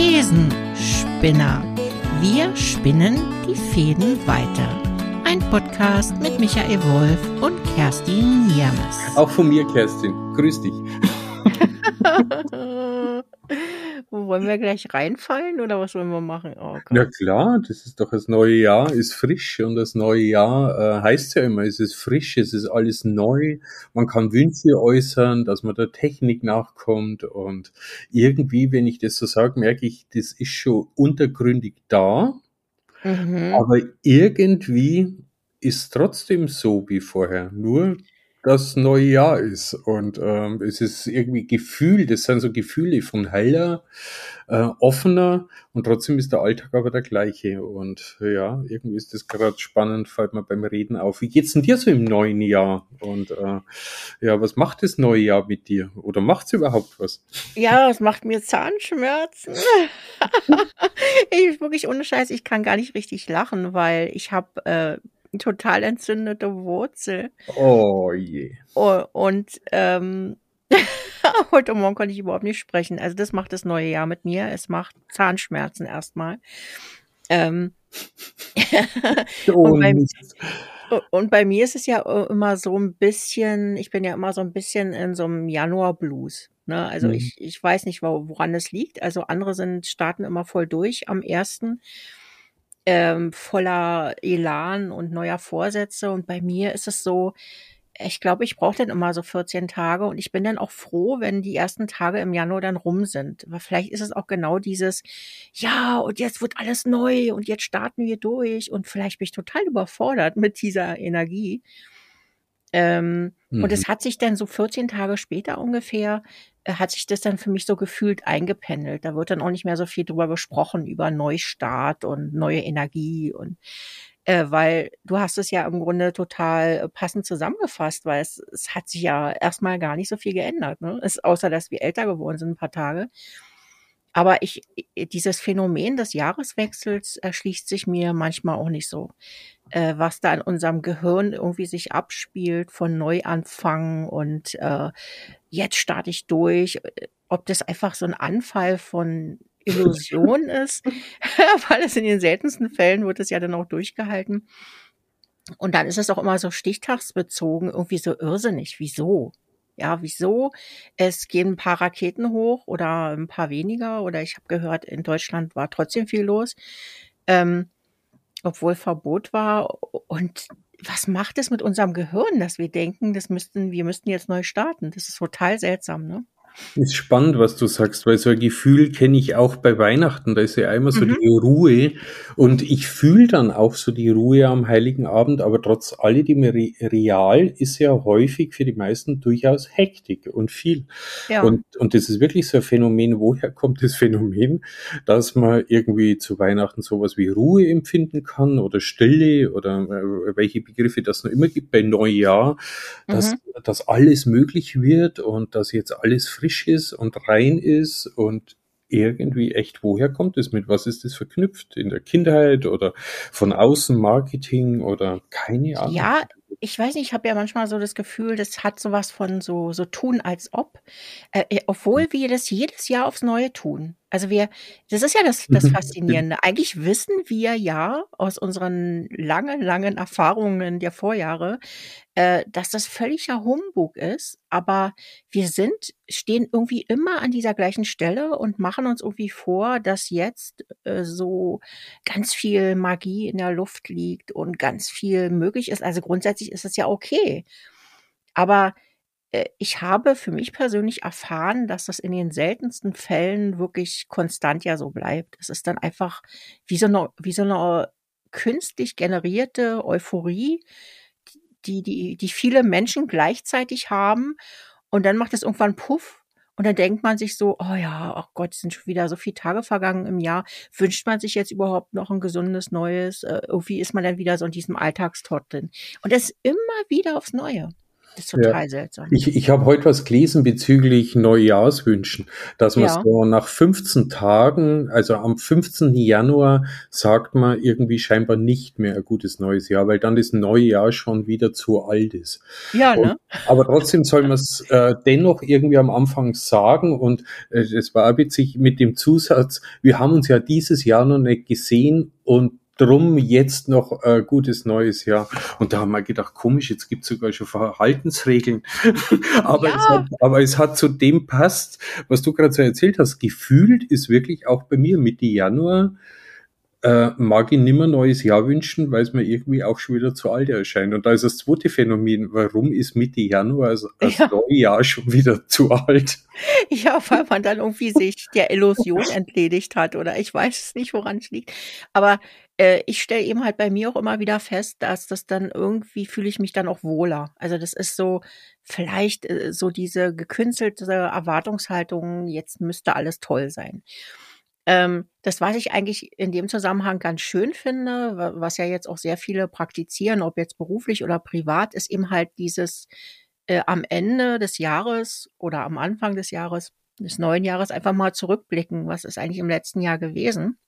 Thesenspinner. Wir spinnen die Fäden weiter. Ein Podcast mit Michael Wolf und Kerstin Niermes. Auch von mir, Kerstin. Grüß dich. wollen wir gleich reinfallen oder was wollen wir machen? Oh, ja klar, das ist doch das neue Jahr, ist frisch und das neue Jahr äh, heißt ja immer, es ist frisch, es ist alles neu, man kann Wünsche äußern, dass man der Technik nachkommt und irgendwie, wenn ich das so sage, merke ich, das ist schon untergründig da, mhm. aber irgendwie ist trotzdem so wie vorher, nur das neue Jahr ist. Und ähm, es ist irgendwie Gefühl, das sind so Gefühle von heller, äh, offener und trotzdem ist der Alltag aber der gleiche. Und ja, irgendwie ist das gerade spannend, fällt mir beim Reden auf. Wie geht's denn dir so im neuen Jahr? Und äh, ja, was macht das neue Jahr mit dir? Oder macht's überhaupt was? Ja, es macht mir Zahnschmerzen. ich wirklich ohne Scheiß, ich kann gar nicht richtig lachen, weil ich habe äh, total entzündete Wurzel. Oh je. Oh, und ähm, heute Morgen konnte ich überhaupt nicht sprechen. Also das macht das neue Jahr mit mir. Es macht Zahnschmerzen erstmal. Ähm, oh, und, bei, und, bei, mir ist es ja immer so ein bisschen, ich bin ja immer so ein bisschen in so einem Januar-Blues. Ne? Also mhm. ich, ich weiß nicht, woran es liegt. Also andere sind, starten immer voll durch am ersten ähm, voller Elan und neuer Vorsätze. Und bei mir ist es so, ich glaube, ich brauche dann immer so 14 Tage und ich bin dann auch froh, wenn die ersten Tage im Januar dann rum sind. Aber vielleicht ist es auch genau dieses, ja, und jetzt wird alles neu und jetzt starten wir durch und vielleicht bin ich total überfordert mit dieser Energie. Ähm, mhm. Und es mhm. hat sich dann so 14 Tage später ungefähr äh, hat sich das dann für mich so gefühlt eingependelt. Da wird dann auch nicht mehr so viel drüber gesprochen, über Neustart und neue Energie und äh, weil du hast es ja im Grunde total passend zusammengefasst, weil es, es hat sich ja erstmal gar nicht so viel geändert, ne? Es, außer dass wir älter geworden sind ein paar Tage. Aber ich, dieses Phänomen des Jahreswechsels erschließt sich mir manchmal auch nicht so. Äh, was da in unserem Gehirn irgendwie sich abspielt von Neuanfang und äh, jetzt starte ich durch. Ob das einfach so ein Anfall von Illusion ist, weil es in den seltensten Fällen wird es ja dann auch durchgehalten. Und dann ist es auch immer so stichtagsbezogen, irgendwie so irrsinnig. Wieso? Ja, wieso? Es gehen ein paar Raketen hoch oder ein paar weniger. Oder ich habe gehört, in Deutschland war trotzdem viel los, ähm, obwohl Verbot war. Und was macht es mit unserem Gehirn, dass wir denken, das müssten, wir müssten jetzt neu starten? Das ist total seltsam, ne? Ist spannend, was du sagst, weil so ein Gefühl kenne ich auch bei Weihnachten. Da ist ja einmal so mhm. die Ruhe und ich fühle dann auch so die Ruhe am Heiligen Abend, aber trotz alledem real ist ja häufig für die meisten durchaus Hektik und viel. Ja. Und, und das ist wirklich so ein Phänomen. Woher kommt das Phänomen, dass man irgendwie zu Weihnachten sowas wie Ruhe empfinden kann oder Stille oder äh, welche Begriffe das noch immer gibt bei Neujahr, dass, mhm. dass alles möglich wird und dass jetzt alles frisch ist und rein ist und irgendwie echt, woher kommt es mit? Was ist das verknüpft? In der Kindheit oder von außen Marketing oder keine Ahnung? Ja, ich weiß nicht, ich habe ja manchmal so das Gefühl, das hat sowas von so, so tun als ob, äh, äh obwohl wir das jedes Jahr aufs Neue tun. Also wir, das ist ja das, das mhm. Faszinierende. Eigentlich wissen wir ja aus unseren langen, langen Erfahrungen der Vorjahre, äh, dass das völliger Humbug ist. Aber wir sind, stehen irgendwie immer an dieser gleichen Stelle und machen uns irgendwie vor, dass jetzt äh, so ganz viel Magie in der Luft liegt und ganz viel möglich ist. Also grundsätzlich ist es ja okay. Aber ich habe für mich persönlich erfahren, dass das in den seltensten Fällen wirklich konstant ja so bleibt. Es ist dann einfach wie so eine, wie so eine künstlich generierte Euphorie, die, die, die viele Menschen gleichzeitig haben. Und dann macht es irgendwann Puff. Und dann denkt man sich so, oh ja, ach Gott, sind schon wieder so viele Tage vergangen im Jahr. Wünscht man sich jetzt überhaupt noch ein gesundes Neues? Äh, irgendwie ist man dann wieder so in diesem Alltagstrott drin. Und das immer wieder aufs Neue. Das ist total ja. seltsam. Ich, ich habe heute was gelesen bezüglich Neujahrswünschen, dass man ja. so nach 15 Tagen, also am 15. Januar, sagt man irgendwie scheinbar nicht mehr ein gutes neues Jahr, weil dann das neue Jahr schon wieder zu alt ist. Ja, ne? Und, aber trotzdem soll man es äh, dennoch irgendwie am Anfang sagen und äh, das war witzig mit dem Zusatz, wir haben uns ja dieses Jahr noch nicht gesehen und drum jetzt noch äh, gutes neues Jahr. Und da haben wir gedacht, komisch, jetzt gibt es sogar schon Verhaltensregeln. aber, ja. es hat, aber es hat zu dem passt, was du gerade so erzählt hast. Gefühlt ist wirklich auch bei mir Mitte Januar äh, mag ich nimmer neues Jahr wünschen, weil es mir irgendwie auch schon wieder zu alt erscheint. Und da ist das zweite Phänomen, warum ist Mitte Januar also das ja. neue Jahr schon wieder zu alt? Ja, weil man dann irgendwie sich der Illusion entledigt hat oder ich weiß es nicht, woran es liegt. Aber äh, ich stelle eben halt bei mir auch immer wieder fest, dass das dann irgendwie fühle ich mich dann auch wohler. Also das ist so vielleicht äh, so diese gekünstelte Erwartungshaltung, jetzt müsste alles toll sein. Ähm, das, was ich eigentlich in dem Zusammenhang ganz schön finde, was ja jetzt auch sehr viele praktizieren, ob jetzt beruflich oder privat, ist eben halt dieses äh, am Ende des Jahres oder am Anfang des Jahres, des neuen Jahres einfach mal zurückblicken, was ist eigentlich im letzten Jahr gewesen.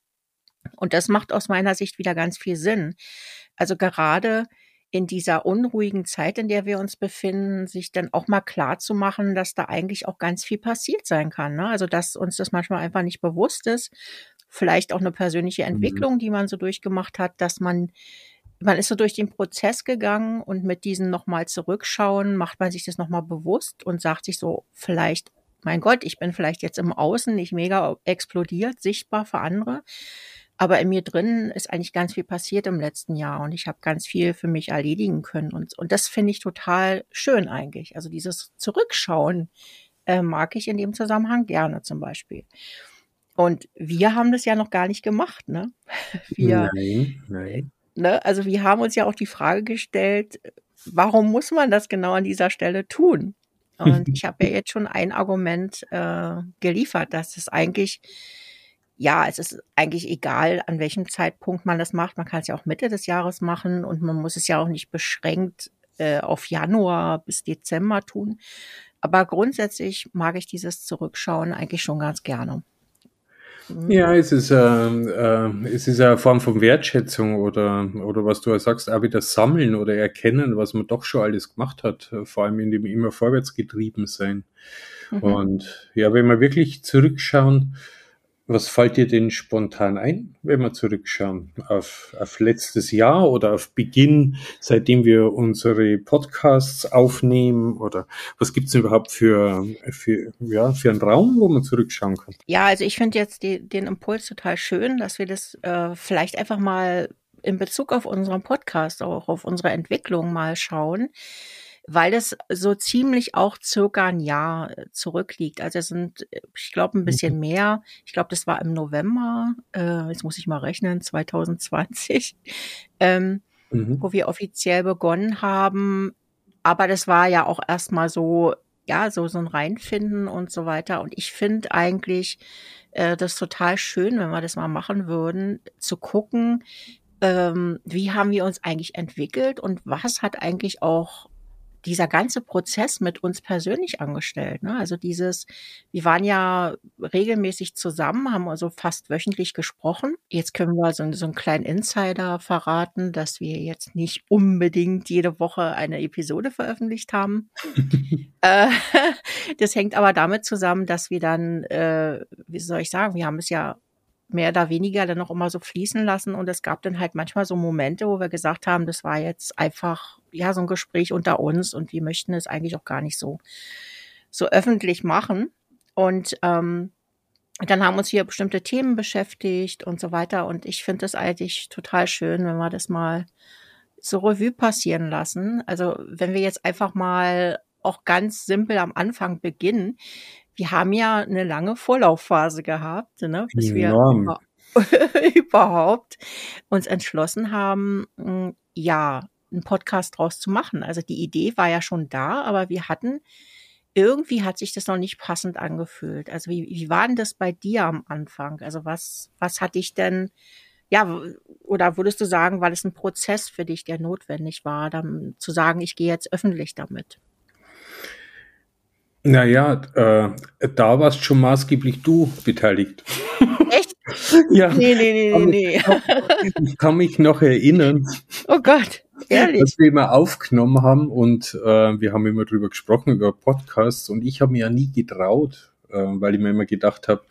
Und das macht aus meiner Sicht wieder ganz viel Sinn. Also gerade in dieser unruhigen Zeit, in der wir uns befinden, sich dann auch mal klar zu machen, dass da eigentlich auch ganz viel passiert sein kann. Ne? Also dass uns das manchmal einfach nicht bewusst ist. Vielleicht auch eine persönliche mhm. Entwicklung, die man so durchgemacht hat, dass man man ist so durch den Prozess gegangen und mit diesen nochmal zurückschauen, macht man sich das nochmal bewusst und sagt sich so, vielleicht, mein Gott, ich bin vielleicht jetzt im Außen nicht mega explodiert, sichtbar für andere. Aber in mir drin ist eigentlich ganz viel passiert im letzten Jahr und ich habe ganz viel für mich erledigen können. Und, und das finde ich total schön eigentlich. Also dieses Zurückschauen äh, mag ich in dem Zusammenhang gerne zum Beispiel. Und wir haben das ja noch gar nicht gemacht, ne? Wir, nein, nein. Ne? Also wir haben uns ja auch die Frage gestellt, warum muss man das genau an dieser Stelle tun? Und ich habe ja jetzt schon ein Argument äh, geliefert, dass es eigentlich ja, es ist eigentlich egal, an welchem Zeitpunkt man das macht. Man kann es ja auch Mitte des Jahres machen und man muss es ja auch nicht beschränkt äh, auf Januar bis Dezember tun. Aber grundsätzlich mag ich dieses Zurückschauen eigentlich schon ganz gerne. Mhm. Ja, es ist, äh, äh, es ist eine Form von Wertschätzung oder, oder was du sagst, auch wieder sammeln oder erkennen, was man doch schon alles gemacht hat, vor allem in dem immer vorwärts getrieben sein. Mhm. Und ja, wenn wir wirklich zurückschauen, was fällt dir denn spontan ein, wenn wir zurückschauen auf, auf letztes Jahr oder auf Beginn, seitdem wir unsere Podcasts aufnehmen? Oder was gibt's überhaupt für, für, ja, für einen Raum, wo man zurückschauen kann? Ja, also ich finde jetzt die, den Impuls total schön, dass wir das äh, vielleicht einfach mal in Bezug auf unseren Podcast, auch auf unsere Entwicklung mal schauen weil es so ziemlich auch circa ein Jahr äh, zurückliegt. Also es sind, äh, ich glaube, ein bisschen mhm. mehr. Ich glaube, das war im November, äh, jetzt muss ich mal rechnen, 2020, ähm, mhm. wo wir offiziell begonnen haben. Aber das war ja auch erstmal so, ja, so, so ein Reinfinden und so weiter. Und ich finde eigentlich äh, das total schön, wenn wir das mal machen würden, zu gucken, ähm, wie haben wir uns eigentlich entwickelt und was hat eigentlich auch dieser ganze Prozess mit uns persönlich angestellt. Ne? Also dieses, wir waren ja regelmäßig zusammen, haben also fast wöchentlich gesprochen. Jetzt können wir so, so einen kleinen Insider verraten, dass wir jetzt nicht unbedingt jede Woche eine Episode veröffentlicht haben. äh, das hängt aber damit zusammen, dass wir dann, äh, wie soll ich sagen, wir haben es ja mehr oder weniger dann noch immer so fließen lassen. Und es gab dann halt manchmal so Momente, wo wir gesagt haben, das war jetzt einfach, ja, so ein Gespräch unter uns und wir möchten es eigentlich auch gar nicht so, so öffentlich machen. Und ähm, dann haben uns hier bestimmte Themen beschäftigt und so weiter. Und ich finde das eigentlich total schön, wenn wir das mal so Revue passieren lassen. Also wenn wir jetzt einfach mal auch ganz simpel am Anfang beginnen wir haben ja eine lange Vorlaufphase gehabt, ne, bis Enorm. wir überhaupt uns entschlossen haben, hm, ja, einen Podcast draus zu machen. Also die Idee war ja schon da, aber wir hatten irgendwie hat sich das noch nicht passend angefühlt. Also wie, wie war denn das bei dir am Anfang? Also was, was hat dich denn, ja, oder würdest du sagen, war das ein Prozess für dich, der notwendig war, dann zu sagen, ich gehe jetzt öffentlich damit? Naja, äh, da warst schon maßgeblich du beteiligt. Echt? ja. Nee, nee, nee, nee, nee. Ich kann mich noch erinnern. Oh Gott, ehrlich. Dass wir immer aufgenommen haben und äh, wir haben immer drüber gesprochen, über Podcasts und ich habe mir ja nie getraut, äh, weil ich mir immer gedacht habe,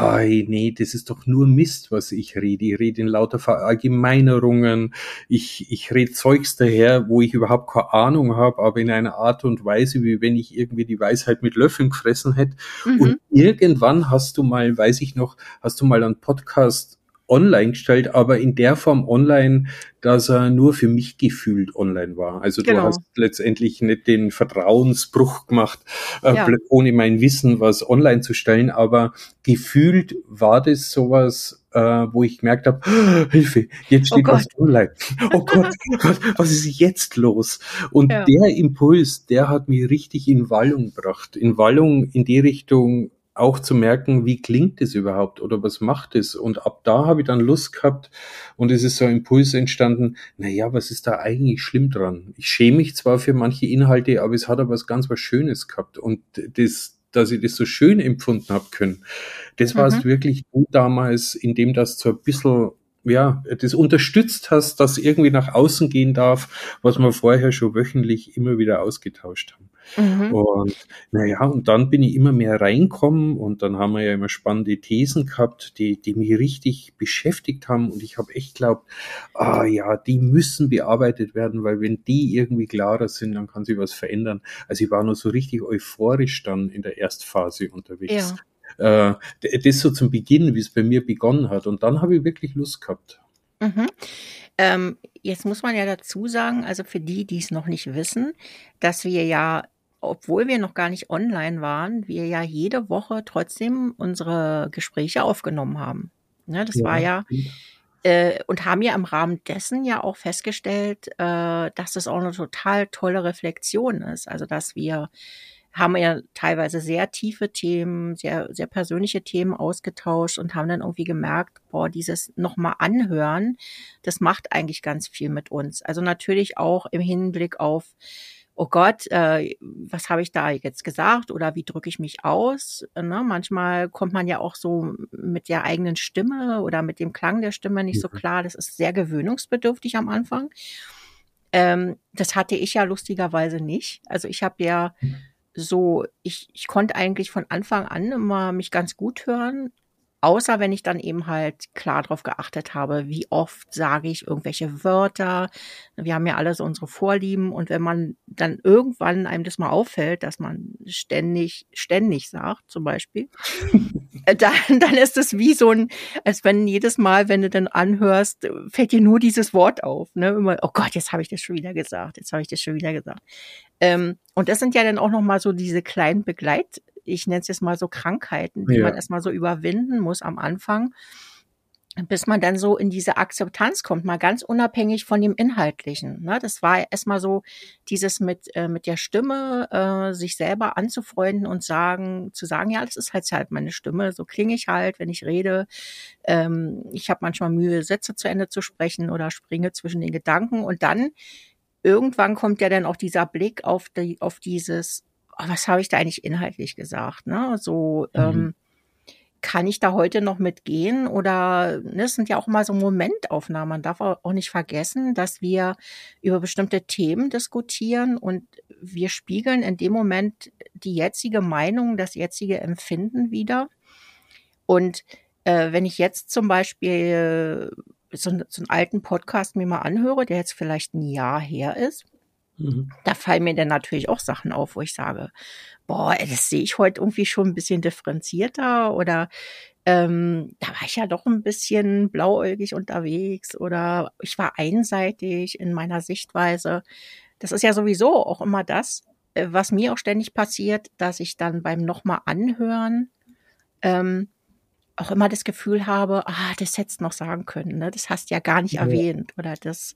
Ei, nee, das ist doch nur Mist, was ich rede. Ich rede in lauter Verallgemeinerungen. Ich, ich rede Zeugs daher, wo ich überhaupt keine Ahnung habe, aber in einer Art und Weise, wie wenn ich irgendwie die Weisheit mit Löffeln gefressen hätte. Mhm. Und irgendwann hast du mal, weiß ich noch, hast du mal einen Podcast online gestellt, aber in der Form online, dass er nur für mich gefühlt online war. Also genau. du hast letztendlich nicht den Vertrauensbruch gemacht, äh, ja. ohne mein Wissen was online zu stellen, aber gefühlt war das sowas, äh, wo ich gemerkt habe, oh, Hilfe, jetzt oh steht oh was online. Oh Gott, was, was ist jetzt los? Und ja. der Impuls, der hat mich richtig in Wallung gebracht. In Wallung in die Richtung, auch zu merken, wie klingt es überhaupt oder was macht es? Und ab da habe ich dann Lust gehabt und es ist so ein Impuls entstanden, naja, was ist da eigentlich schlimm dran? Ich schäme mich zwar für manche Inhalte, aber es hat aber was ganz was Schönes gehabt und das, dass ich das so schön empfunden habe können, das war es mhm. wirklich gut damals, indem das so ein bisschen ja, das unterstützt hast, dass irgendwie nach außen gehen darf, was wir vorher schon wöchentlich immer wieder ausgetauscht haben. Mhm. Und naja, und dann bin ich immer mehr reinkommen und dann haben wir ja immer spannende Thesen gehabt, die, die mich richtig beschäftigt haben und ich habe echt glaubt, ah ja, die müssen bearbeitet werden, weil wenn die irgendwie klarer sind, dann kann sich was verändern. Also ich war nur so richtig euphorisch dann in der Erstphase unterwegs. Ja. Äh, das so zum Beginn, wie es bei mir begonnen hat. Und dann habe ich wirklich Lust gehabt. Mhm. Ähm, jetzt muss man ja dazu sagen, also für die, die es noch nicht wissen, dass wir ja obwohl wir noch gar nicht online waren, wir ja jede Woche trotzdem unsere Gespräche aufgenommen haben. Ne, das ja, war ja, äh, und haben ja im Rahmen dessen ja auch festgestellt, äh, dass das auch eine total tolle Reflexion ist. Also, dass wir haben ja teilweise sehr tiefe Themen, sehr, sehr persönliche Themen ausgetauscht und haben dann irgendwie gemerkt, boah, dieses nochmal anhören, das macht eigentlich ganz viel mit uns. Also natürlich auch im Hinblick auf oh Gott, äh, was habe ich da jetzt gesagt oder wie drücke ich mich aus? Ne? Manchmal kommt man ja auch so mit der eigenen Stimme oder mit dem Klang der Stimme nicht so mhm. klar. Das ist sehr gewöhnungsbedürftig am Anfang. Ähm, das hatte ich ja lustigerweise nicht. Also ich habe ja mhm. So, ich, ich konnte eigentlich von Anfang an immer mich ganz gut hören, Außer wenn ich dann eben halt klar darauf geachtet habe, wie oft sage ich irgendwelche Wörter. Wir haben ja alle so unsere Vorlieben und wenn man dann irgendwann einem das mal auffällt, dass man ständig, ständig sagt, zum Beispiel, dann, dann ist es wie so ein, als wenn jedes Mal, wenn du dann anhörst, fällt dir nur dieses Wort auf. Ne? Immer, oh Gott, jetzt habe ich das schon wieder gesagt, jetzt habe ich das schon wieder gesagt. Ähm, und das sind ja dann auch nochmal so diese kleinen Begleit ich nenne es jetzt mal so Krankheiten, die ja. man erstmal so überwinden muss am Anfang, bis man dann so in diese Akzeptanz kommt, mal ganz unabhängig von dem Inhaltlichen. Ne? Das war erstmal so dieses mit, äh, mit der Stimme, äh, sich selber anzufreunden und sagen, zu sagen, ja, das ist halt halt meine Stimme, so klinge ich halt, wenn ich rede. Ähm, ich habe manchmal Mühe, Sätze zu Ende zu sprechen oder springe zwischen den Gedanken und dann irgendwann kommt ja dann auch dieser Blick auf die, auf dieses, was habe ich da eigentlich inhaltlich gesagt? Ne? So, mhm. ähm, kann ich da heute noch mitgehen? Oder ne, es sind ja auch immer so Momentaufnahmen. Man darf auch nicht vergessen, dass wir über bestimmte Themen diskutieren und wir spiegeln in dem Moment die jetzige Meinung, das jetzige Empfinden wieder. Und äh, wenn ich jetzt zum Beispiel so, so einen alten Podcast mir mal anhöre, der jetzt vielleicht ein Jahr her ist, Mhm. Da fallen mir dann natürlich auch Sachen auf, wo ich sage, boah, das sehe ich heute irgendwie schon ein bisschen differenzierter oder ähm, da war ich ja doch ein bisschen blauäugig unterwegs oder ich war einseitig in meiner Sichtweise. Das ist ja sowieso auch immer das, äh, was mir auch ständig passiert, dass ich dann beim nochmal anhören ähm, auch immer das Gefühl habe, ah, das hättest du noch sagen können, ne? Das hast du ja gar nicht ja. erwähnt oder das.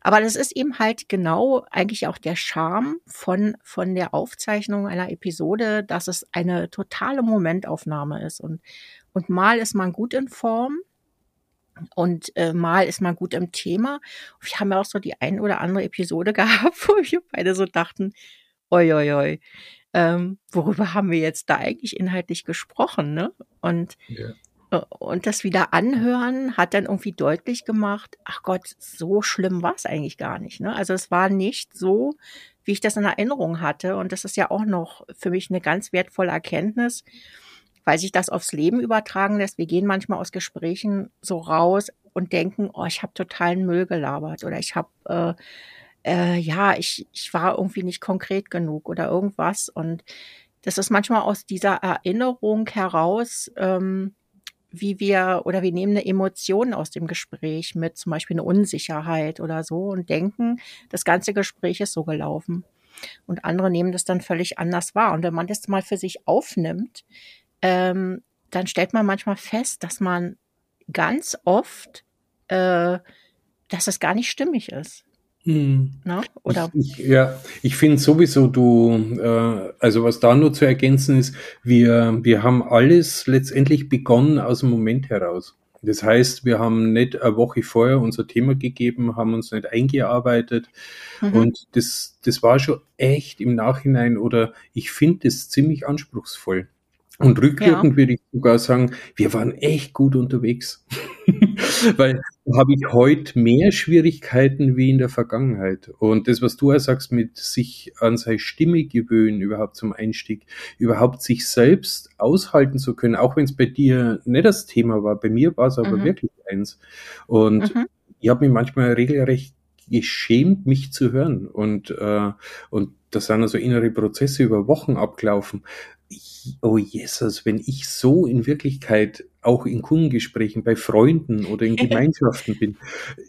Aber das ist eben halt genau eigentlich auch der Charme von, von der Aufzeichnung einer Episode, dass es eine totale Momentaufnahme ist und, und mal ist man gut in Form und äh, mal ist man gut im Thema. Wir haben ja auch so die ein oder andere Episode gehabt, wo wir beide so dachten, oi, oi, oi ähm, worüber haben wir jetzt da eigentlich inhaltlich gesprochen, ne? Und Ja. äh, und das wieder anhören hat dann irgendwie deutlich gemacht, ach Gott, so schlimm war es eigentlich gar nicht. Ne? Also es war nicht so, wie ich das in Erinnerung hatte. Und das ist ja auch noch für mich eine ganz wertvolle Erkenntnis, weil sich das aufs Leben übertragen lässt. Wir gehen manchmal aus Gesprächen so raus und denken, oh, ich habe totalen Müll gelabert oder ich habe, äh, äh, ja, ich, ich war irgendwie nicht konkret genug oder irgendwas. Und das ist manchmal aus dieser Erinnerung heraus, ähm, wie wir oder wir nehmen eine Emotion aus dem Gespräch mit, zum Beispiel eine Unsicherheit oder so und denken, das ganze Gespräch ist so gelaufen. Und andere nehmen das dann völlig anders wahr. Und wenn man das mal für sich aufnimmt, ähm, dann stellt man manchmal fest, dass man ganz oft, äh, dass es gar nicht stimmig ist. Hm. Ne? Oder Ich, ich, ja, ich finde sowieso, du, äh, also was da nur zu ergänzen ist, wir, wir haben alles letztendlich begonnen aus dem Moment heraus. Das heißt, wir haben nicht eine Woche vorher unser Thema gegeben, haben uns nicht eingearbeitet mhm. und das, das war schon echt im Nachhinein oder ich finde das ziemlich anspruchsvoll. Und rückwirkend ja. würde ich sogar sagen, wir waren echt gut unterwegs. Weil habe ich heute mehr Schwierigkeiten wie in der Vergangenheit. Und das, was du ja sagst, mit sich an seine Stimme gewöhnen, überhaupt zum Einstieg, überhaupt sich selbst aushalten zu können, auch wenn es bei dir nicht das Thema war, bei mir war es aber mhm. wirklich eins. Und mhm. ich habe mich manchmal regelrecht geschämt, mich zu hören. Und, äh, und das sind also innere Prozesse über Wochen abgelaufen oh Jesus, wenn ich so in Wirklichkeit auch in Kundengesprächen bei Freunden oder in Gemeinschaften bin,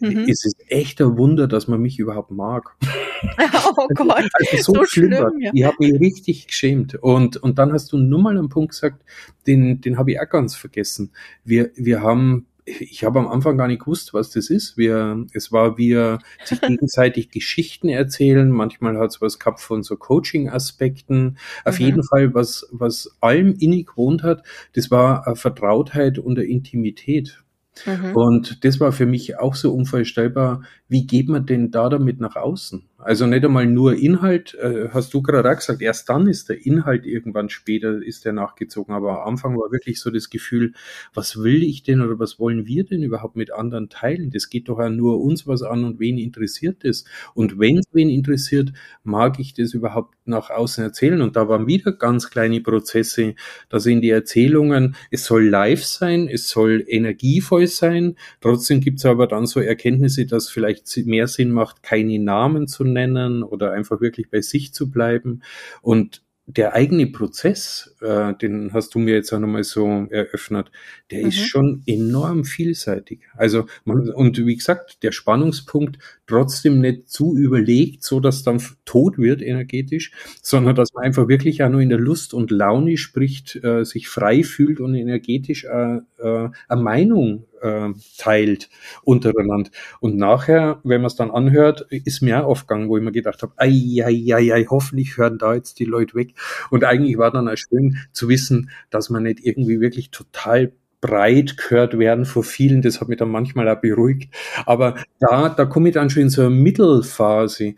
mhm. ist es echt ein Wunder, dass man mich überhaupt mag. Oh Gott, also, so, so schlimm. schlimm ja. Ich habe mich richtig geschämt. Und, und dann hast du nur mal einen Punkt gesagt, den, den habe ich auch ganz vergessen. Wir, wir haben ich habe am Anfang gar nicht gewusst, was das ist. Wir, es war wir sich gegenseitig Geschichten erzählen. Manchmal hat es was gehabt von so Coaching-Aspekten. Auf mhm. jeden Fall, was, was allem innig gewohnt hat, das war Vertrautheit und Intimität. Mhm. Und das war für mich auch so unvorstellbar. Wie geht man denn da damit nach außen? Also nicht einmal nur Inhalt, äh, hast du gerade auch gesagt, erst dann ist der Inhalt irgendwann später, ist der nachgezogen. Aber am Anfang war wirklich so das Gefühl, was will ich denn oder was wollen wir denn überhaupt mit anderen teilen? Das geht doch auch nur uns was an und wen interessiert das? Und wenn es wen interessiert, mag ich das überhaupt nach außen erzählen? Und da waren wieder ganz kleine Prozesse, da sind die Erzählungen, es soll live sein, es soll energievoll sein. Trotzdem gibt es aber dann so Erkenntnisse, dass vielleicht mehr Sinn macht, keine Namen zu nennen oder einfach wirklich bei sich zu bleiben. Und der eigene Prozess, äh, den hast du mir jetzt auch nochmal so eröffnet, der mhm. ist schon enorm vielseitig. Also man, und wie gesagt, der Spannungspunkt trotzdem nicht zu überlegt, so dass dann tot wird energetisch, sondern dass man einfach wirklich auch nur in der Lust und Laune spricht, äh, sich frei fühlt und energetisch äh, äh, eine Meinung äh, teilt untereinander. Und nachher, wenn man es dann anhört, ist mir auch aufgegangen, wo ich mir gedacht habe, ei, ei, ei, ei, hoffentlich hören da jetzt die Leute weg. Und eigentlich war dann auch schön zu wissen, dass man nicht irgendwie wirklich total breit gehört werden vor vielen, das hat mich dann manchmal auch beruhigt. Aber da, da komme ich dann schon in so eine Mittelphase,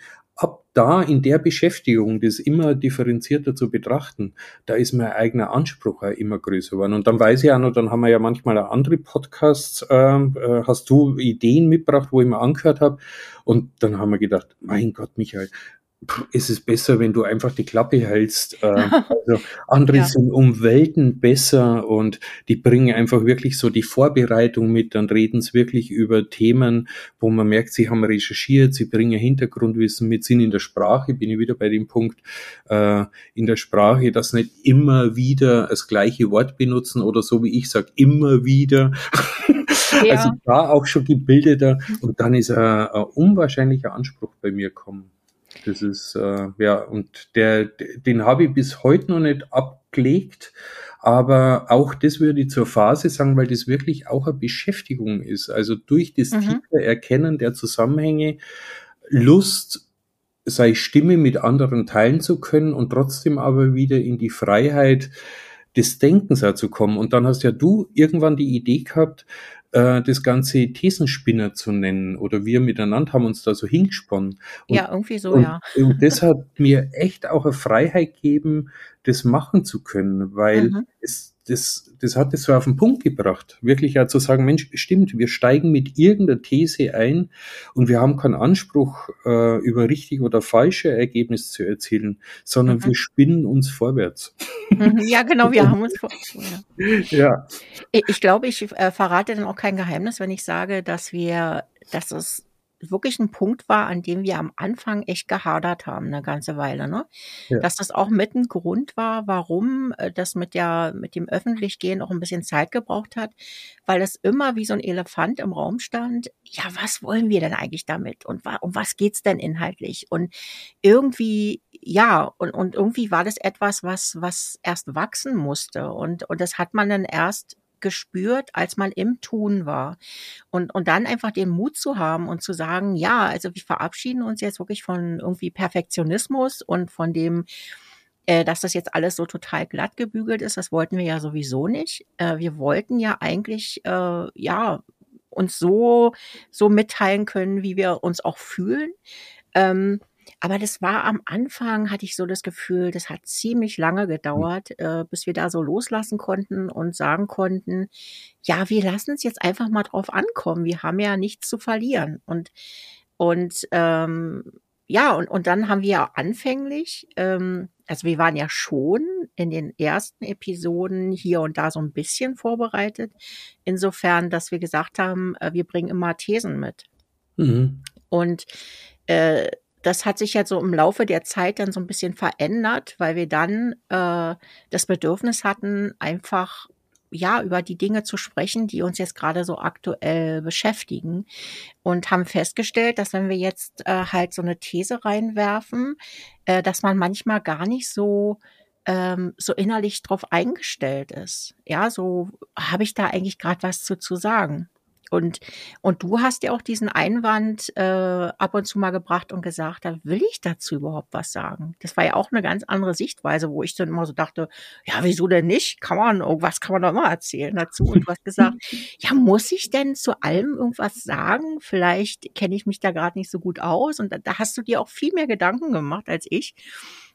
da in der Beschäftigung, das immer differenzierter zu betrachten, da ist mein eigener Anspruch auch immer größer geworden. Und dann weiß ich auch noch, dann haben wir ja manchmal auch andere Podcasts, ähm, äh, hast du Ideen mitgebracht, wo ich mir angehört habe. Und dann haben wir gedacht, mein Gott, Michael, ist es besser, wenn du einfach die Klappe hältst. Äh, also andere ja. sind um Welten besser und die bringen einfach wirklich so die Vorbereitung mit. Dann reden sie wirklich über Themen, wo man merkt, sie haben recherchiert, sie bringen Hintergrundwissen mit, sind in der Sprache, bin ich wieder bei dem Punkt, äh, in der Sprache, dass nicht immer wieder das gleiche Wort benutzen oder so wie ich sage, immer wieder. Ja. Also da auch schon gebildeter und dann ist ein, ein unwahrscheinlicher Anspruch bei mir gekommen. Das ist, äh, ja, und der, den habe ich bis heute noch nicht abgelegt. Aber auch das würde ich zur Phase sagen, weil das wirklich auch eine Beschäftigung ist. Also durch das mhm. tiefe Erkennen der Zusammenhänge, Lust, sei Stimme mit anderen teilen zu können und trotzdem aber wieder in die Freiheit des Denkens zu kommen. Und dann hast ja du irgendwann die Idee gehabt, äh, das Ganze Thesenspinner zu nennen oder wir miteinander haben uns da so hingesponnen. Und, ja, irgendwie so, und, ja. Und das hat mir echt auch eine Freiheit gegeben, das machen zu können, weil mhm. es das, das hat es so auf den Punkt gebracht. Wirklich ja zu sagen, Mensch, stimmt, wir steigen mit irgendeiner These ein und wir haben keinen Anspruch, äh, über richtig oder falsche Ergebnisse zu erzielen, sondern mhm. wir spinnen uns vorwärts. Mhm. Ja, genau, wir haben uns vorwärts. Ja. ja. Ich glaube, ich äh, verrate dann auch kein Geheimnis, wenn ich sage, dass wir, dass es wirklich ein Punkt war, an dem wir am Anfang echt gehadert haben, eine ganze Weile, ne? Ja. Dass das auch mit ein Grund war, warum äh, das mit der, mit dem Öffentlichgehen auch ein bisschen Zeit gebraucht hat, weil es immer wie so ein Elefant im Raum stand. Ja, was wollen wir denn eigentlich damit? Und um was geht's denn inhaltlich? Und irgendwie, ja, und, und irgendwie war das etwas, was, was erst wachsen musste. Und, und das hat man dann erst gespürt, als man im Tun war. Und, und dann einfach den Mut zu haben und zu sagen, ja, also wir verabschieden uns jetzt wirklich von irgendwie Perfektionismus und von dem, äh, dass das jetzt alles so total glatt gebügelt ist. Das wollten wir ja sowieso nicht. Äh, wir wollten ja eigentlich, äh, ja, uns so, so mitteilen können, wie wir uns auch fühlen. Ähm, aber das war am Anfang, hatte ich so das Gefühl, das hat ziemlich lange hm. gedauert, äh, bis wir da so loslassen konnten und sagen konnten, ja, wir lassen es jetzt einfach mal drauf ankommen. Wir haben ja nichts zu verlieren. Und, und ähm, ja, und, und dann haben wir ja anfänglich, ähm, also wir waren ja schon in den ersten Episoden hier und da so ein bisschen vorbereitet, insofern, dass wir gesagt haben, äh, wir bringen immer Thesen mit. Mhm. Und äh, das hat sich ja so im Laufe der Zeit dann so ein bisschen verändert, weil wir dann äh, das Bedürfnis hatten, einfach ja über die Dinge zu sprechen, die uns jetzt gerade so aktuell beschäftigen und haben festgestellt, dass wenn wir jetzt äh, halt so eine These reinwerfen, äh, dass man manchmal gar nicht so ähm, so innerlich drauf eingestellt ist. Ja, so habe ich da eigentlich gerade was zu, zu sagen. Und, und du hast ja auch diesen Einwand äh, ab und zu mal gebracht und gesagt, da will ich dazu überhaupt was sagen. Das war ja auch eine ganz andere Sichtweise, wo ich dann immer so dachte, ja, wieso denn nicht? Kann man, irgendwas kann man doch immer erzählen dazu. Und du hast gesagt, ja, muss ich denn zu allem irgendwas sagen? Vielleicht kenne ich mich da gerade nicht so gut aus. Und da, da hast du dir auch viel mehr Gedanken gemacht als ich.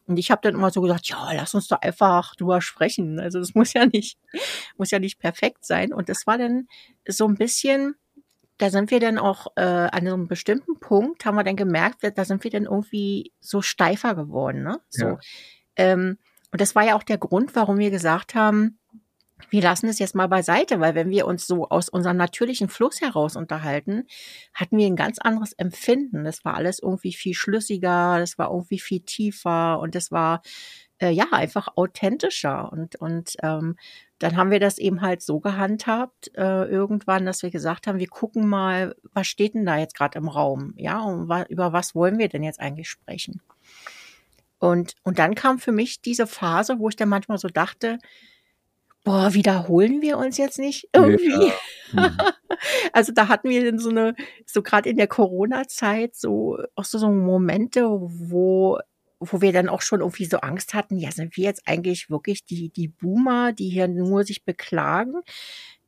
Und ich habe dann immer so gesagt, ja, lass uns doch einfach drüber sprechen. Also das muss ja nicht, muss ja nicht perfekt sein. Und das war dann so ein bisschen, da sind wir dann auch äh, an einem bestimmten Punkt, haben wir dann gemerkt, da sind wir dann irgendwie so steifer geworden. Ne? So. Ja. Ähm, und das war ja auch der Grund, warum wir gesagt haben, wir lassen es jetzt mal beiseite, weil wenn wir uns so aus unserem natürlichen Fluss heraus unterhalten, hatten wir ein ganz anderes Empfinden. Das war alles irgendwie viel schlüssiger, das war irgendwie viel tiefer und das war äh, ja einfach authentischer. Und, und ähm, dann haben wir das eben halt so gehandhabt äh, irgendwann, dass wir gesagt haben, wir gucken mal, was steht denn da jetzt gerade im Raum? Ja, und wa über was wollen wir denn jetzt eigentlich sprechen? Und, und dann kam für mich diese Phase, wo ich dann manchmal so dachte, boah, wiederholen wir uns jetzt nicht irgendwie? Ja. Mhm. also da hatten wir dann so eine, so gerade in der Corona-Zeit so auch so, so Momente, wo wo wir dann auch schon irgendwie so Angst hatten, ja, sind wir jetzt eigentlich wirklich die, die Boomer, die hier nur sich beklagen?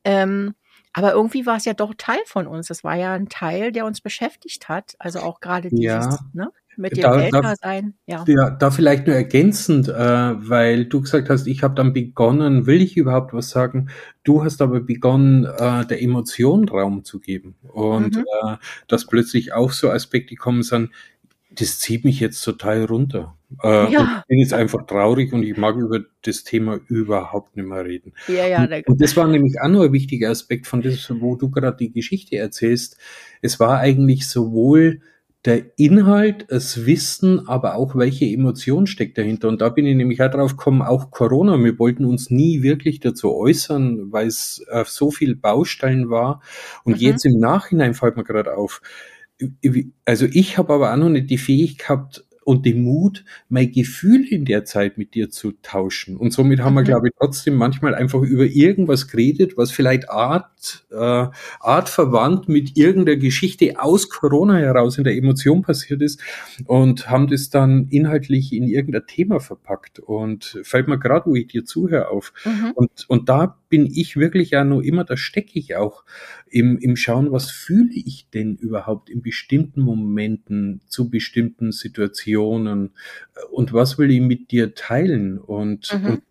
Ähm, aber irgendwie war es ja doch Teil von uns. Das war ja ein Teil, der uns beschäftigt hat. Also auch gerade dieses, ja. ne? mit dem da, Ältersein. Ja. ja, da vielleicht nur ergänzend, äh, weil du gesagt hast, ich habe dann begonnen, will ich überhaupt was sagen? Du hast aber begonnen, äh, der Emotion Raum zu geben und mhm. äh, dass plötzlich auch so Aspekte kommen sind, das zieht mich jetzt total runter. Äh, ja. Ich bin jetzt einfach traurig und ich mag über das Thema überhaupt nicht mehr reden. Ja, ja, und, und das war nämlich auch noch ein wichtiger Aspekt von das, wo du gerade die Geschichte erzählst. Es war eigentlich sowohl der Inhalt, das Wissen, aber auch welche Emotion steckt dahinter. Und da bin ich nämlich auch drauf gekommen, auch Corona, wir wollten uns nie wirklich dazu äußern, weil es äh, so viel Baustellen war. Und mhm. jetzt im Nachhinein fällt mir gerade auf, also ich habe aber auch noch nicht die Fähigkeit gehabt, und den Mut, mein Gefühl in der Zeit mit dir zu tauschen. Und somit haben mhm. wir, glaube ich, trotzdem manchmal einfach über irgendwas geredet, was vielleicht art, äh, artverwandt mit irgendeiner Geschichte aus Corona heraus in der Emotion passiert ist und haben das dann inhaltlich in irgendein Thema verpackt. Und fällt mir gerade, wo ich dir zuhöre, auf. Mhm. Und, und da bin ich wirklich ja noch immer, da stecke ich auch im, im Schauen, was fühle ich denn überhaupt in bestimmten Momenten zu bestimmten Situationen und was will ich mit dir teilen und, mhm. und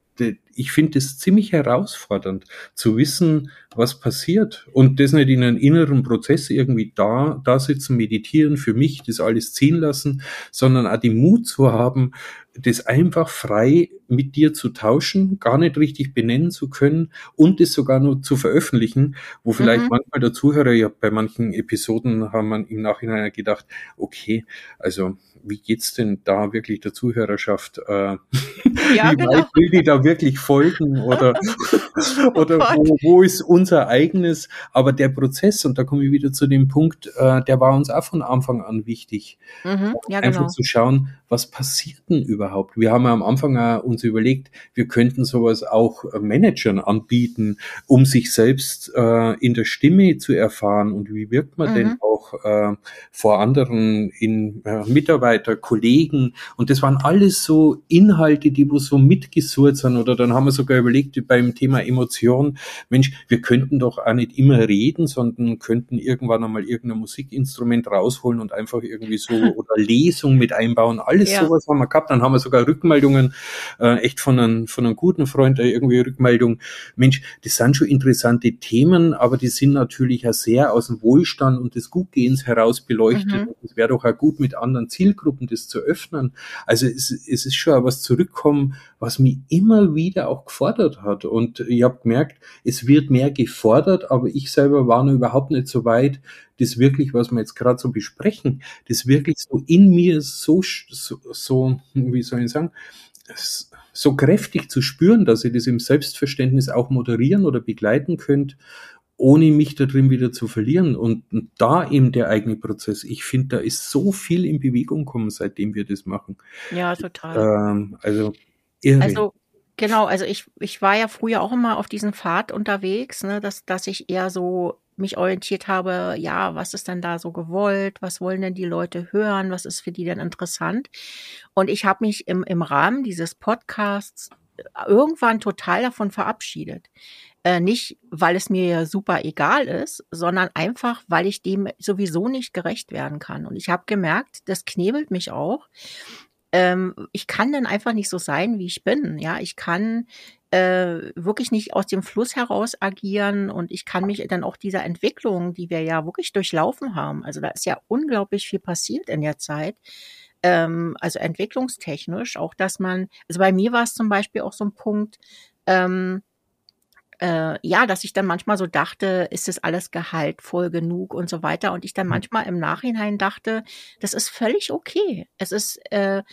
ich finde es ziemlich herausfordernd zu wissen, was passiert und das nicht in einem inneren Prozess irgendwie da, da sitzen, meditieren, für mich das alles ziehen lassen, sondern auch den Mut zu haben, das einfach frei mit dir zu tauschen, gar nicht richtig benennen zu können und es sogar nur zu veröffentlichen, wo vielleicht mhm. manchmal der Zuhörer ja bei manchen Episoden haben man im Nachhinein gedacht, okay, also wie geht's denn da wirklich der Zuhörerschaft? Äh, ja, wie genau. weit will die da wirklich folgen oder, oder wo, wo ist unser eigenes? Aber der Prozess, und da komme ich wieder zu dem Punkt, äh, der war uns auch von Anfang an wichtig. Mhm, ja, Einfach genau. zu schauen, was passiert denn überhaupt? Wir haben ja am Anfang auch uns überlegt, wir könnten sowas auch Managern anbieten, um sich selbst äh, in der Stimme zu erfahren und wie wirkt man mhm. denn auch äh, vor anderen in äh, Mitarbeiter, Kollegen und das waren alles so Inhalte, die wo so mitgesurrt sind oder dann haben wir sogar überlegt beim Thema Emotion, Mensch, wir könnten doch auch nicht immer reden, sondern könnten irgendwann einmal irgendein Musikinstrument rausholen und einfach irgendwie so oder Lesung mit einbauen alles ja. sowas haben wir gehabt. Dann haben wir sogar Rückmeldungen, äh, echt von einem, von einem guten Freund, äh, irgendwie Rückmeldung. Mensch, das sind schon interessante Themen, aber die sind natürlich ja sehr aus dem Wohlstand und des Gutgehens heraus beleuchtet. Mhm. Es wäre doch auch gut, mit anderen Zielgruppen das zu öffnen. Also es, es ist schon was zurückkommen, was mich immer wieder auch gefordert hat. Und ich habe gemerkt, es wird mehr gefordert, aber ich selber war noch überhaupt nicht so weit, das wirklich, was wir jetzt gerade so besprechen, das wirklich so in mir so, so, so, wie soll ich sagen, so kräftig zu spüren, dass ihr das im Selbstverständnis auch moderieren oder begleiten könnt, ohne mich da drin wieder zu verlieren. Und da eben der eigene Prozess. Ich finde, da ist so viel in Bewegung gekommen, seitdem wir das machen. Ja, total. Ähm, also, irre. Also, genau, also ich, ich war ja früher auch immer auf diesem Pfad unterwegs, ne, dass, dass ich eher so mich orientiert habe, ja, was ist denn da so gewollt? Was wollen denn die Leute hören? Was ist für die denn interessant? Und ich habe mich im, im Rahmen dieses Podcasts äh, irgendwann total davon verabschiedet. Äh, nicht, weil es mir super egal ist, sondern einfach, weil ich dem sowieso nicht gerecht werden kann. Und ich habe gemerkt, das knebelt mich auch. Ähm, ich kann dann einfach nicht so sein, wie ich bin. Ja, ich kann äh, wirklich nicht aus dem Fluss heraus agieren und ich kann mich dann auch dieser Entwicklung, die wir ja wirklich durchlaufen haben, also da ist ja unglaublich viel passiert in der Zeit, ähm, also entwicklungstechnisch, auch dass man, also bei mir war es zum Beispiel auch so ein Punkt, ähm, äh, ja, dass ich dann manchmal so dachte, ist das alles gehaltvoll genug und so weiter. Und ich dann mhm. manchmal im Nachhinein dachte, das ist völlig okay. Es ist, äh,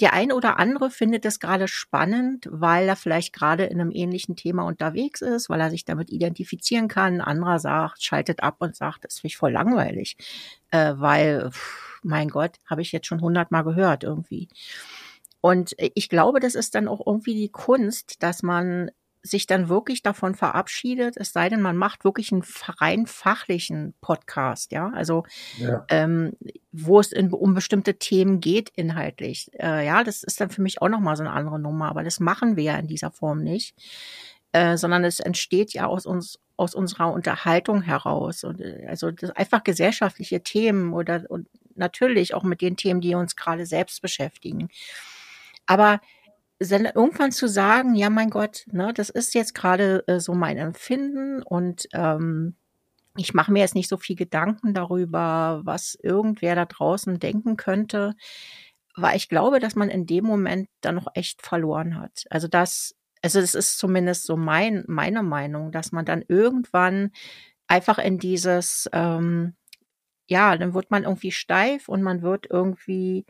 der ein oder andere findet es gerade spannend, weil er vielleicht gerade in einem ähnlichen Thema unterwegs ist, weil er sich damit identifizieren kann. Anderer sagt, schaltet ab und sagt, das finde ich voll langweilig, äh, weil, pff, mein Gott, habe ich jetzt schon hundertmal gehört irgendwie. Und ich glaube, das ist dann auch irgendwie die Kunst, dass man sich dann wirklich davon verabschiedet, es sei denn, man macht wirklich einen rein fachlichen Podcast, ja, also ja. Ähm, wo es in, um bestimmte Themen geht inhaltlich. Äh, ja, das ist dann für mich auch nochmal so eine andere Nummer, aber das machen wir ja in dieser Form nicht, äh, sondern es entsteht ja aus uns aus unserer Unterhaltung heraus und äh, also einfach gesellschaftliche Themen oder und natürlich auch mit den Themen, die uns gerade selbst beschäftigen. Aber irgendwann zu sagen, ja, mein Gott, ne, das ist jetzt gerade äh, so mein Empfinden und ähm, ich mache mir jetzt nicht so viel Gedanken darüber, was irgendwer da draußen denken könnte, weil ich glaube, dass man in dem Moment dann noch echt verloren hat. Also das, also es ist zumindest so mein, meine Meinung, dass man dann irgendwann einfach in dieses, ähm, ja, dann wird man irgendwie steif und man wird irgendwie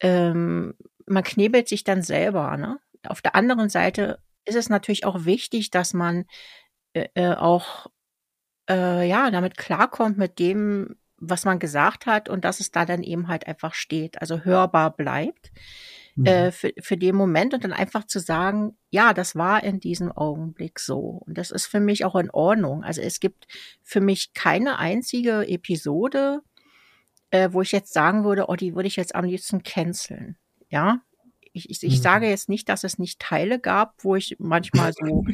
ähm, man knebelt sich dann selber. Ne? Auf der anderen Seite ist es natürlich auch wichtig, dass man äh, äh, auch äh, ja damit klarkommt mit dem, was man gesagt hat und dass es da dann eben halt einfach steht, also hörbar bleibt mhm. äh, für, für den Moment und dann einfach zu sagen, ja, das war in diesem Augenblick so und das ist für mich auch in Ordnung. Also es gibt für mich keine einzige Episode, äh, wo ich jetzt sagen würde, oh, die würde ich jetzt am liebsten canceln. Ja, Ich, ich, ich sage jetzt nicht, dass es nicht Teile gab, wo ich manchmal so,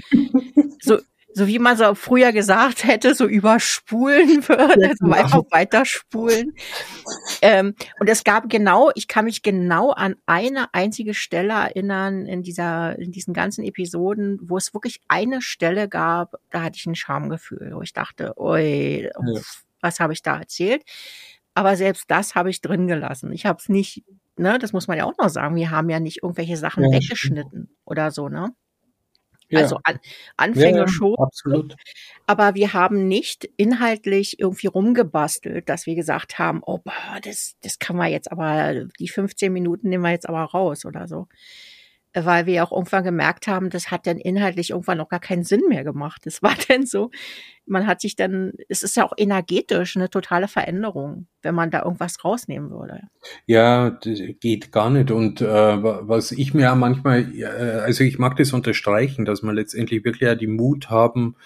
so so wie man so früher gesagt hätte, so überspulen würde, ja, also einfach weiterspulen. Ähm, und es gab genau, ich kann mich genau an eine einzige Stelle erinnern in dieser, in diesen ganzen Episoden, wo es wirklich eine Stelle gab, da hatte ich ein Schamgefühl, wo ich dachte, oi, was habe ich da erzählt? Aber selbst das habe ich drin gelassen. Ich habe es nicht, ne, das muss man ja auch noch sagen. Wir haben ja nicht irgendwelche Sachen ja, weggeschnitten stimmt. oder so, ne? Ja. Also an, Anfänge ja, schon. Absolut. Aber wir haben nicht inhaltlich irgendwie rumgebastelt, dass wir gesagt haben, oh, boah, das, das kann man jetzt aber, die 15 Minuten nehmen wir jetzt aber raus oder so weil wir auch irgendwann gemerkt haben, das hat dann inhaltlich irgendwann auch gar keinen Sinn mehr gemacht. Es war denn so, man hat sich dann, es ist ja auch energetisch eine totale Veränderung, wenn man da irgendwas rausnehmen würde. Ja, das geht gar nicht. Und äh, was ich mir manchmal, äh, also ich mag das unterstreichen, dass man letztendlich wirklich ja die Mut haben,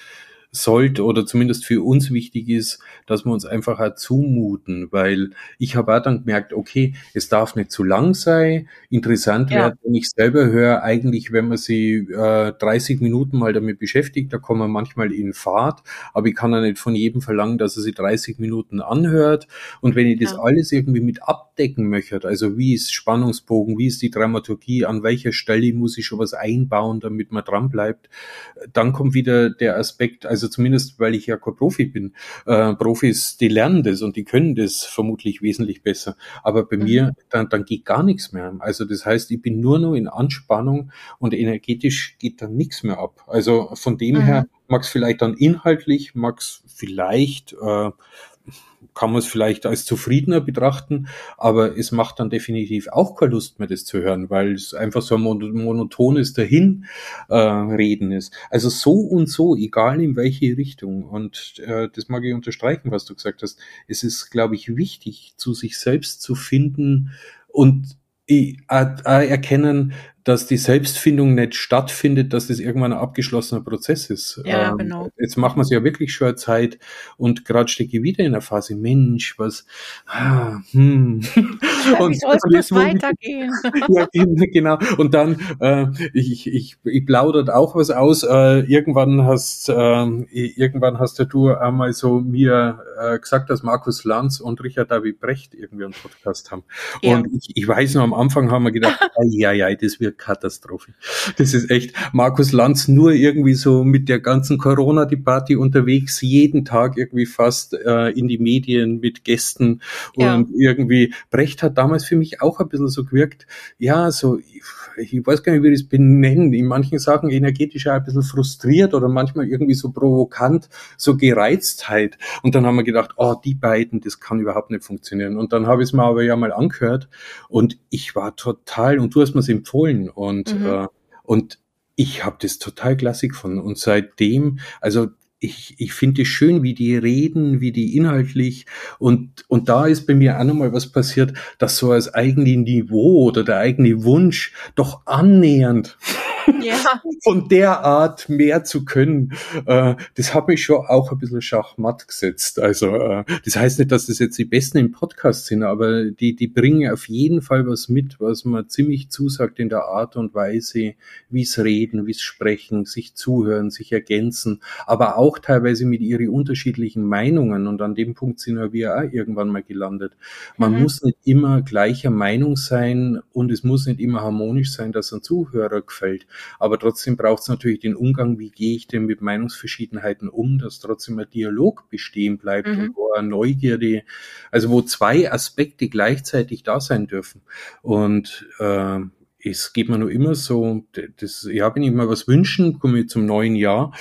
sollte oder zumindest für uns wichtig ist, dass wir uns einfach auch zumuten, weil ich habe auch dann gemerkt, okay, es darf nicht zu lang sein. Interessant ja. wird, wenn ich selber höre, eigentlich, wenn man sie äh, 30 Minuten mal damit beschäftigt, da kommen wir manchmal in Fahrt, aber ich kann ja nicht von jedem verlangen, dass er sie 30 Minuten anhört. Und wenn ich das ja. alles irgendwie mit abdecken möchte, also wie ist Spannungsbogen, wie ist die Dramaturgie, an welcher Stelle muss ich schon was einbauen, damit man dran bleibt, dann kommt wieder der Aspekt, also also zumindest, weil ich ja kein Profi bin. Äh, Profis, die lernen das und die können das vermutlich wesentlich besser. Aber bei mhm. mir, dann, dann geht gar nichts mehr. Also das heißt, ich bin nur noch in Anspannung und energetisch geht dann nichts mehr ab. Also von dem mhm. her mag es vielleicht dann inhaltlich, mag es vielleicht äh, kann man es vielleicht als zufriedener betrachten, aber es macht dann definitiv auch keine Lust mehr, das zu hören, weil es einfach so ein monotones Dahinreden äh, ist. Also so und so, egal in welche Richtung. Und äh, das mag ich unterstreichen, was du gesagt hast. Es ist, glaube ich, wichtig, zu sich selbst zu finden und äh, erkennen, dass die Selbstfindung nicht stattfindet, dass das irgendwann ein abgeschlossener Prozess ist. Ja, ähm, genau. Jetzt machen wir es ja wirklich schon Zeit und gerade stecke ich wieder in der Phase, Mensch, was, ah, hm. Ja, und, wie soll es weitergehen? ja, genau. Und dann, äh, ich, ich, ich plaudert auch was aus. Äh, irgendwann hast, äh, irgendwann hast du einmal so mir äh, gesagt, dass Markus Lanz und Richard David Brecht irgendwie einen Podcast haben. Ja. Und ich, ich weiß noch, am Anfang haben wir gedacht, ja, ja, das wird Katastrophe. Das ist echt Markus Lanz nur irgendwie so mit der ganzen Corona-Debatte unterwegs, jeden Tag irgendwie fast äh, in die Medien mit Gästen ja. und irgendwie Brecht hat damals für mich auch ein bisschen so gewirkt, ja, so ich, weiß gar nicht, wie ich das benennen, in manchen Sachen energetisch ein bisschen frustriert oder manchmal irgendwie so provokant, so Gereiztheit. Und dann haben wir gedacht, oh, die beiden, das kann überhaupt nicht funktionieren. Und dann habe ich es mir aber ja mal angehört und ich war total, und du hast mir es empfohlen und, mhm. äh, und ich habe das total klasse gefunden. Und seitdem, also ich, ich finde es schön, wie die reden, wie die inhaltlich und, und da ist bei mir auch nochmal was passiert, dass so als eigene Niveau oder der eigene Wunsch doch annähernd ja. von der Art mehr zu können, äh, das hat mich schon auch ein bisschen schachmatt gesetzt. Also äh, das heißt nicht, dass das jetzt die Besten im Podcast sind, aber die, die bringen auf jeden Fall was mit, was man ziemlich zusagt in der Art und Weise, wie es reden, wie es sprechen, sich zuhören, sich ergänzen, aber auch teilweise mit ihren unterschiedlichen Meinungen. Und an dem Punkt sind wir auch irgendwann mal gelandet. Man mhm. muss nicht immer gleicher Meinung sein und es muss nicht immer harmonisch sein, dass ein Zuhörer gefällt. Aber trotzdem braucht es natürlich den Umgang, wie gehe ich denn mit Meinungsverschiedenheiten um, dass trotzdem ein Dialog bestehen bleibt mhm. und wo eine Neugierde, also wo zwei Aspekte gleichzeitig da sein dürfen. Und äh, es geht mir nur immer so, das, ja, wenn ich mal was wünschen, komme ich zum neuen Jahr,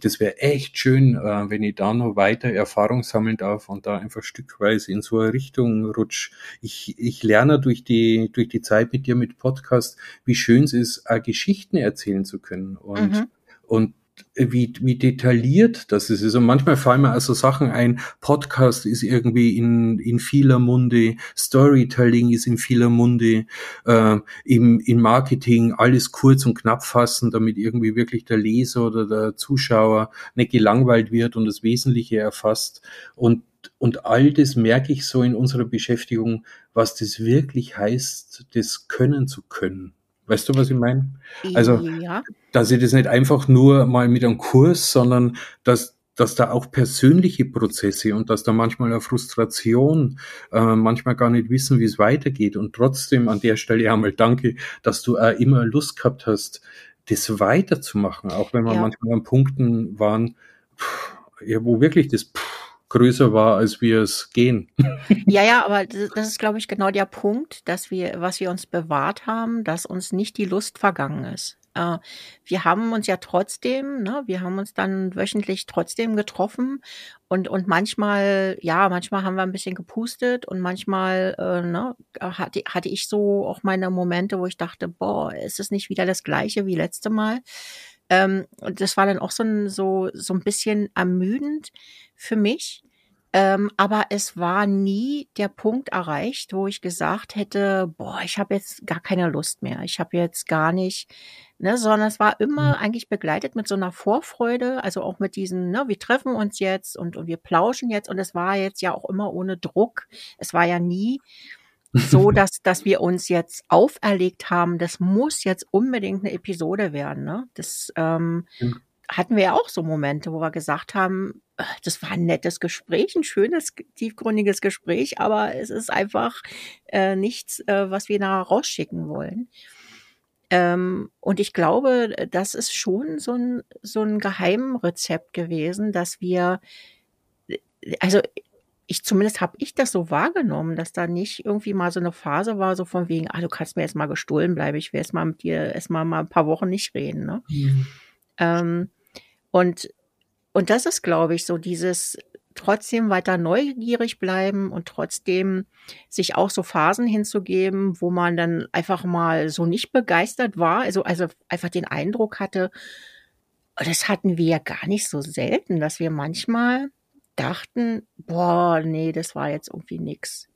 das wäre echt schön, äh, wenn ich da noch weiter Erfahrung sammeln darf und da einfach stückweise in so eine Richtung rutsch. Ich, ich lerne durch die, durch die Zeit mit dir mit Podcast, wie schön es ist, äh, Geschichten erzählen zu können und, mhm. und wie, wie detailliert das ist. Und manchmal fallen mir also Sachen ein, Podcast ist irgendwie in, in vieler Munde, Storytelling ist in vieler Munde, äh, im, in Marketing alles kurz und knapp fassen, damit irgendwie wirklich der Leser oder der Zuschauer nicht gelangweilt wird und das Wesentliche erfasst. Und Und all das merke ich so in unserer Beschäftigung, was das wirklich heißt, das können zu können. Weißt du, was ich meine? Also, ja. dass ich das nicht einfach nur mal mit einem Kurs, sondern dass, dass da auch persönliche Prozesse und dass da manchmal eine Frustration, äh, manchmal gar nicht wissen, wie es weitergeht. Und trotzdem an der Stelle einmal danke, dass du auch immer Lust gehabt hast, das weiterzumachen, auch wenn wir ja. manchmal an Punkten waren, pff, ja, wo wirklich das pff, größer war, als wir es gehen. Ja, ja, aber das ist, glaube ich, genau der Punkt, dass wir, was wir uns bewahrt haben, dass uns nicht die Lust vergangen ist. Äh, wir haben uns ja trotzdem, ne, wir haben uns dann wöchentlich trotzdem getroffen und, und manchmal, ja, manchmal haben wir ein bisschen gepustet und manchmal, äh, ne, hatte, hatte ich so auch meine Momente, wo ich dachte, boah, ist es nicht wieder das Gleiche wie letzte Mal? Ähm, und das war dann auch so ein, so, so ein bisschen ermüdend für mich. Ähm, aber es war nie der Punkt erreicht, wo ich gesagt hätte, boah, ich habe jetzt gar keine Lust mehr. Ich habe jetzt gar nicht, ne, sondern es war immer mhm. eigentlich begleitet mit so einer Vorfreude, also auch mit diesen, ne, wir treffen uns jetzt und, und wir plauschen jetzt und es war jetzt ja auch immer ohne Druck. Es war ja nie so, dass, dass wir uns jetzt auferlegt haben, das muss jetzt unbedingt eine Episode werden. Ne? Das ähm, hatten wir ja auch so Momente, wo wir gesagt haben, äh, das war ein nettes Gespräch, ein schönes, tiefgründiges Gespräch, aber es ist einfach äh, nichts, äh, was wir da rausschicken wollen. Ähm, und ich glaube, das ist schon so ein, so ein Geheimrezept gewesen, dass wir, äh, also ich zumindest habe ich das so wahrgenommen, dass da nicht irgendwie mal so eine Phase war, so von wegen, ah, du kannst mir jetzt mal gestohlen bleiben, ich will jetzt mal mit dir erstmal mal ein paar Wochen nicht reden. Ne? Mhm. Ähm, und, und das ist, glaube ich, so dieses trotzdem weiter neugierig bleiben und trotzdem sich auch so Phasen hinzugeben, wo man dann einfach mal so nicht begeistert war, also, also einfach den Eindruck hatte, das hatten wir ja gar nicht so selten, dass wir manchmal dachten, boah, nee, das war jetzt irgendwie nix.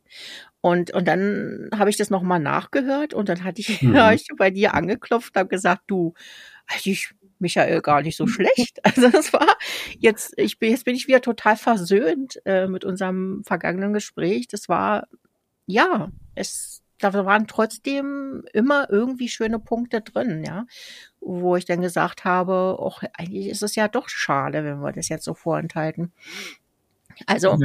Und, und dann habe ich das nochmal nachgehört und dann hatte ich, mhm. ich bei dir angeklopft, habe gesagt, du, also ich Michael gar nicht so schlecht. Also das war jetzt, ich bin, jetzt bin ich wieder total versöhnt äh, mit unserem vergangenen Gespräch. Das war, ja, es, da waren trotzdem immer irgendwie schöne Punkte drin, ja, wo ich dann gesagt habe, auch eigentlich ist es ja doch schade, wenn wir das jetzt so vorenthalten. Also,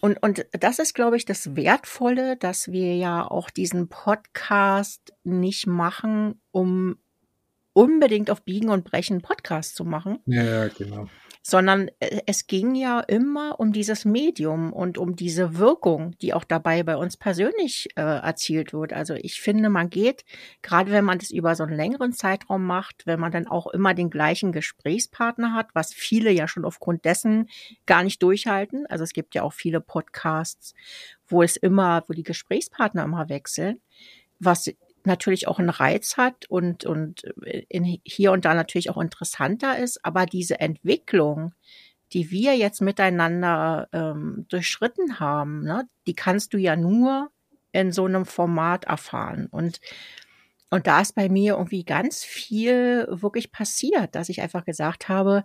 und, und das ist, glaube ich, das Wertvolle, dass wir ja auch diesen Podcast nicht machen, um unbedingt auf Biegen und Brechen Podcast zu machen. Ja, genau. Sondern äh, es ging ja immer um dieses Medium und um diese Wirkung, die auch dabei bei uns persönlich äh, erzielt wird. Also ich finde, man geht, gerade wenn man das über so einen längeren Zeitraum macht, wenn man dann auch immer den gleichen Gesprächspartner hat, was viele ja schon aufgrund dessen gar nicht durchhalten. Also es gibt ja auch viele Podcasts, wo es immer, wo die Gesprächspartner immer wechseln was natürlich auch einen Reiz hat und, und in, hier und da natürlich auch interessanter ist. Aber diese Entwicklung, die wir jetzt miteinander ähm, durchschritten haben, ne, die kannst du ja nur in so einem Format erfahren. Und, und da ist bei mir irgendwie ganz viel wirklich passiert, dass ich einfach gesagt habe,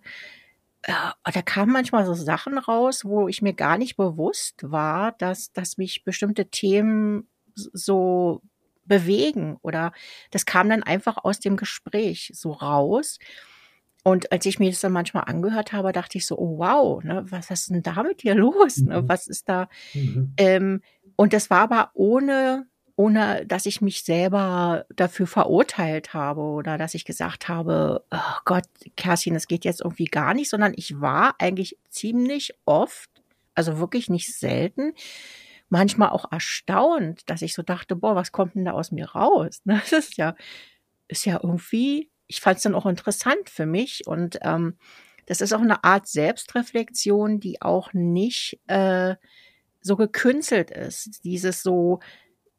äh, da kamen manchmal so Sachen raus, wo ich mir gar nicht bewusst war, dass, dass mich bestimmte Themen so bewegen oder das kam dann einfach aus dem Gespräch so raus. Und als ich mir das dann manchmal angehört habe, dachte ich so, oh wow, ne, was ist denn da mit dir los? Ne? Mhm. Was ist da? Mhm. Ähm, und das war aber ohne, ohne, dass ich mich selber dafür verurteilt habe oder dass ich gesagt habe, oh Gott, Kerstin, das geht jetzt irgendwie gar nicht, sondern ich war eigentlich ziemlich oft, also wirklich nicht selten, manchmal auch erstaunt, dass ich so dachte, boah, was kommt denn da aus mir raus? Das ist ja, ist ja irgendwie, ich fand es dann auch interessant für mich und ähm, das ist auch eine Art Selbstreflexion, die auch nicht äh, so gekünstelt ist. Dieses so,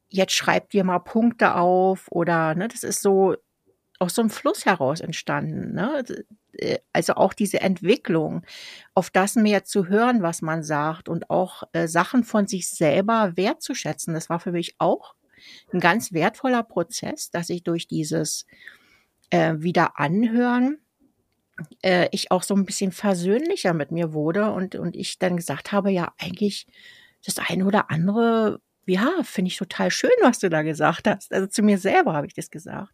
jetzt schreibt dir mal Punkte auf oder ne, das ist so aus so einem Fluss heraus entstanden. Ne? Äh, also auch diese Entwicklung, auf das mehr zu hören, was man sagt und auch äh, Sachen von sich selber wertzuschätzen. Das war für mich auch ein ganz wertvoller Prozess, dass ich durch dieses äh, wieder anhören äh, ich auch so ein bisschen versöhnlicher mit mir wurde und, und ich dann gesagt habe, ja, eigentlich das eine oder andere, ja, finde ich total schön, was du da gesagt hast. Also zu mir selber habe ich das gesagt.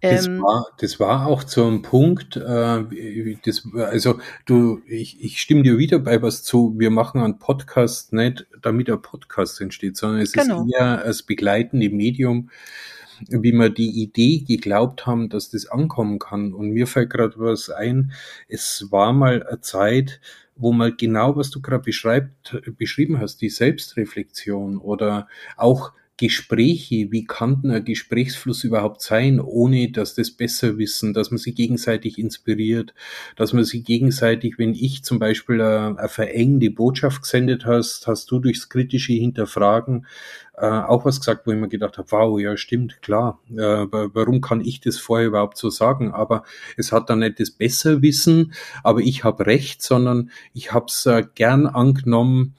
Das, ähm, war, das war auch zu einem Punkt, äh, das, also du, ich, ich stimme dir wieder bei was zu, wir machen einen Podcast nicht, damit ein Podcast entsteht, sondern es genau. ist eher als begleitende Medium wie wir die Idee geglaubt haben, dass das ankommen kann. Und mir fällt gerade was ein. Es war mal eine Zeit, wo mal genau, was du gerade beschreibt, beschrieben hast, die Selbstreflexion oder auch Gespräche, wie kann ein Gesprächsfluss überhaupt sein, ohne dass das besser wissen, dass man sich gegenseitig inspiriert, dass man sich gegenseitig, wenn ich zum Beispiel eine, eine verengende Botschaft gesendet hast, hast du durchs kritische Hinterfragen äh, auch was gesagt, wo ich mir gedacht habe, wow, ja stimmt, klar, äh, warum kann ich das vorher überhaupt so sagen? Aber es hat dann nicht das Besserwissen, aber ich habe recht, sondern ich habe es äh, gern angenommen,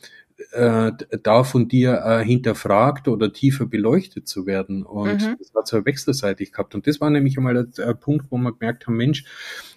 äh, da von dir äh, hinterfragt oder tiefer beleuchtet zu werden. Und mhm. das war zur wechselseitig gehabt. Und das war nämlich einmal der, der Punkt, wo wir gemerkt haben, Mensch,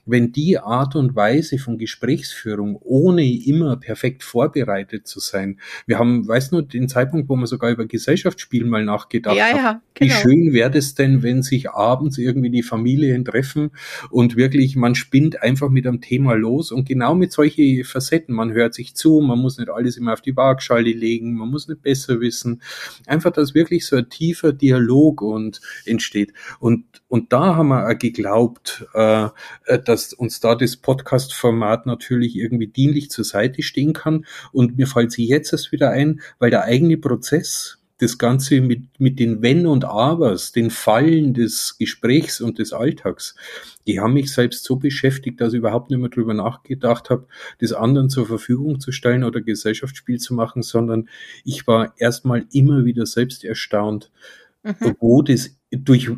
wenn die Art und Weise von Gesprächsführung, ohne immer perfekt vorbereitet zu sein, wir haben, weißt du, den Zeitpunkt, wo wir sogar über Gesellschaftsspielen mal nachgedacht ja, haben, ja, genau. wie schön wäre das denn, wenn sich abends irgendwie die Familien treffen und wirklich, man spinnt einfach mit einem Thema los und genau mit solchen Facetten, man hört sich zu, man muss nicht alles immer auf die Waagschale legen, man muss nicht besser wissen, einfach, dass wirklich so ein tiefer Dialog und entsteht und, und da haben wir geglaubt, äh, dass dass uns da das Podcast-Format natürlich irgendwie dienlich zur Seite stehen kann. Und mir fällt sie jetzt erst wieder ein, weil der eigene Prozess, das Ganze mit, mit den Wenn und Abers, den Fallen des Gesprächs und des Alltags, die haben mich selbst so beschäftigt, dass ich überhaupt nicht mehr drüber nachgedacht habe, das anderen zur Verfügung zu stellen oder Gesellschaftsspiel zu machen, sondern ich war erstmal immer wieder selbst erstaunt, mhm. wo das durch,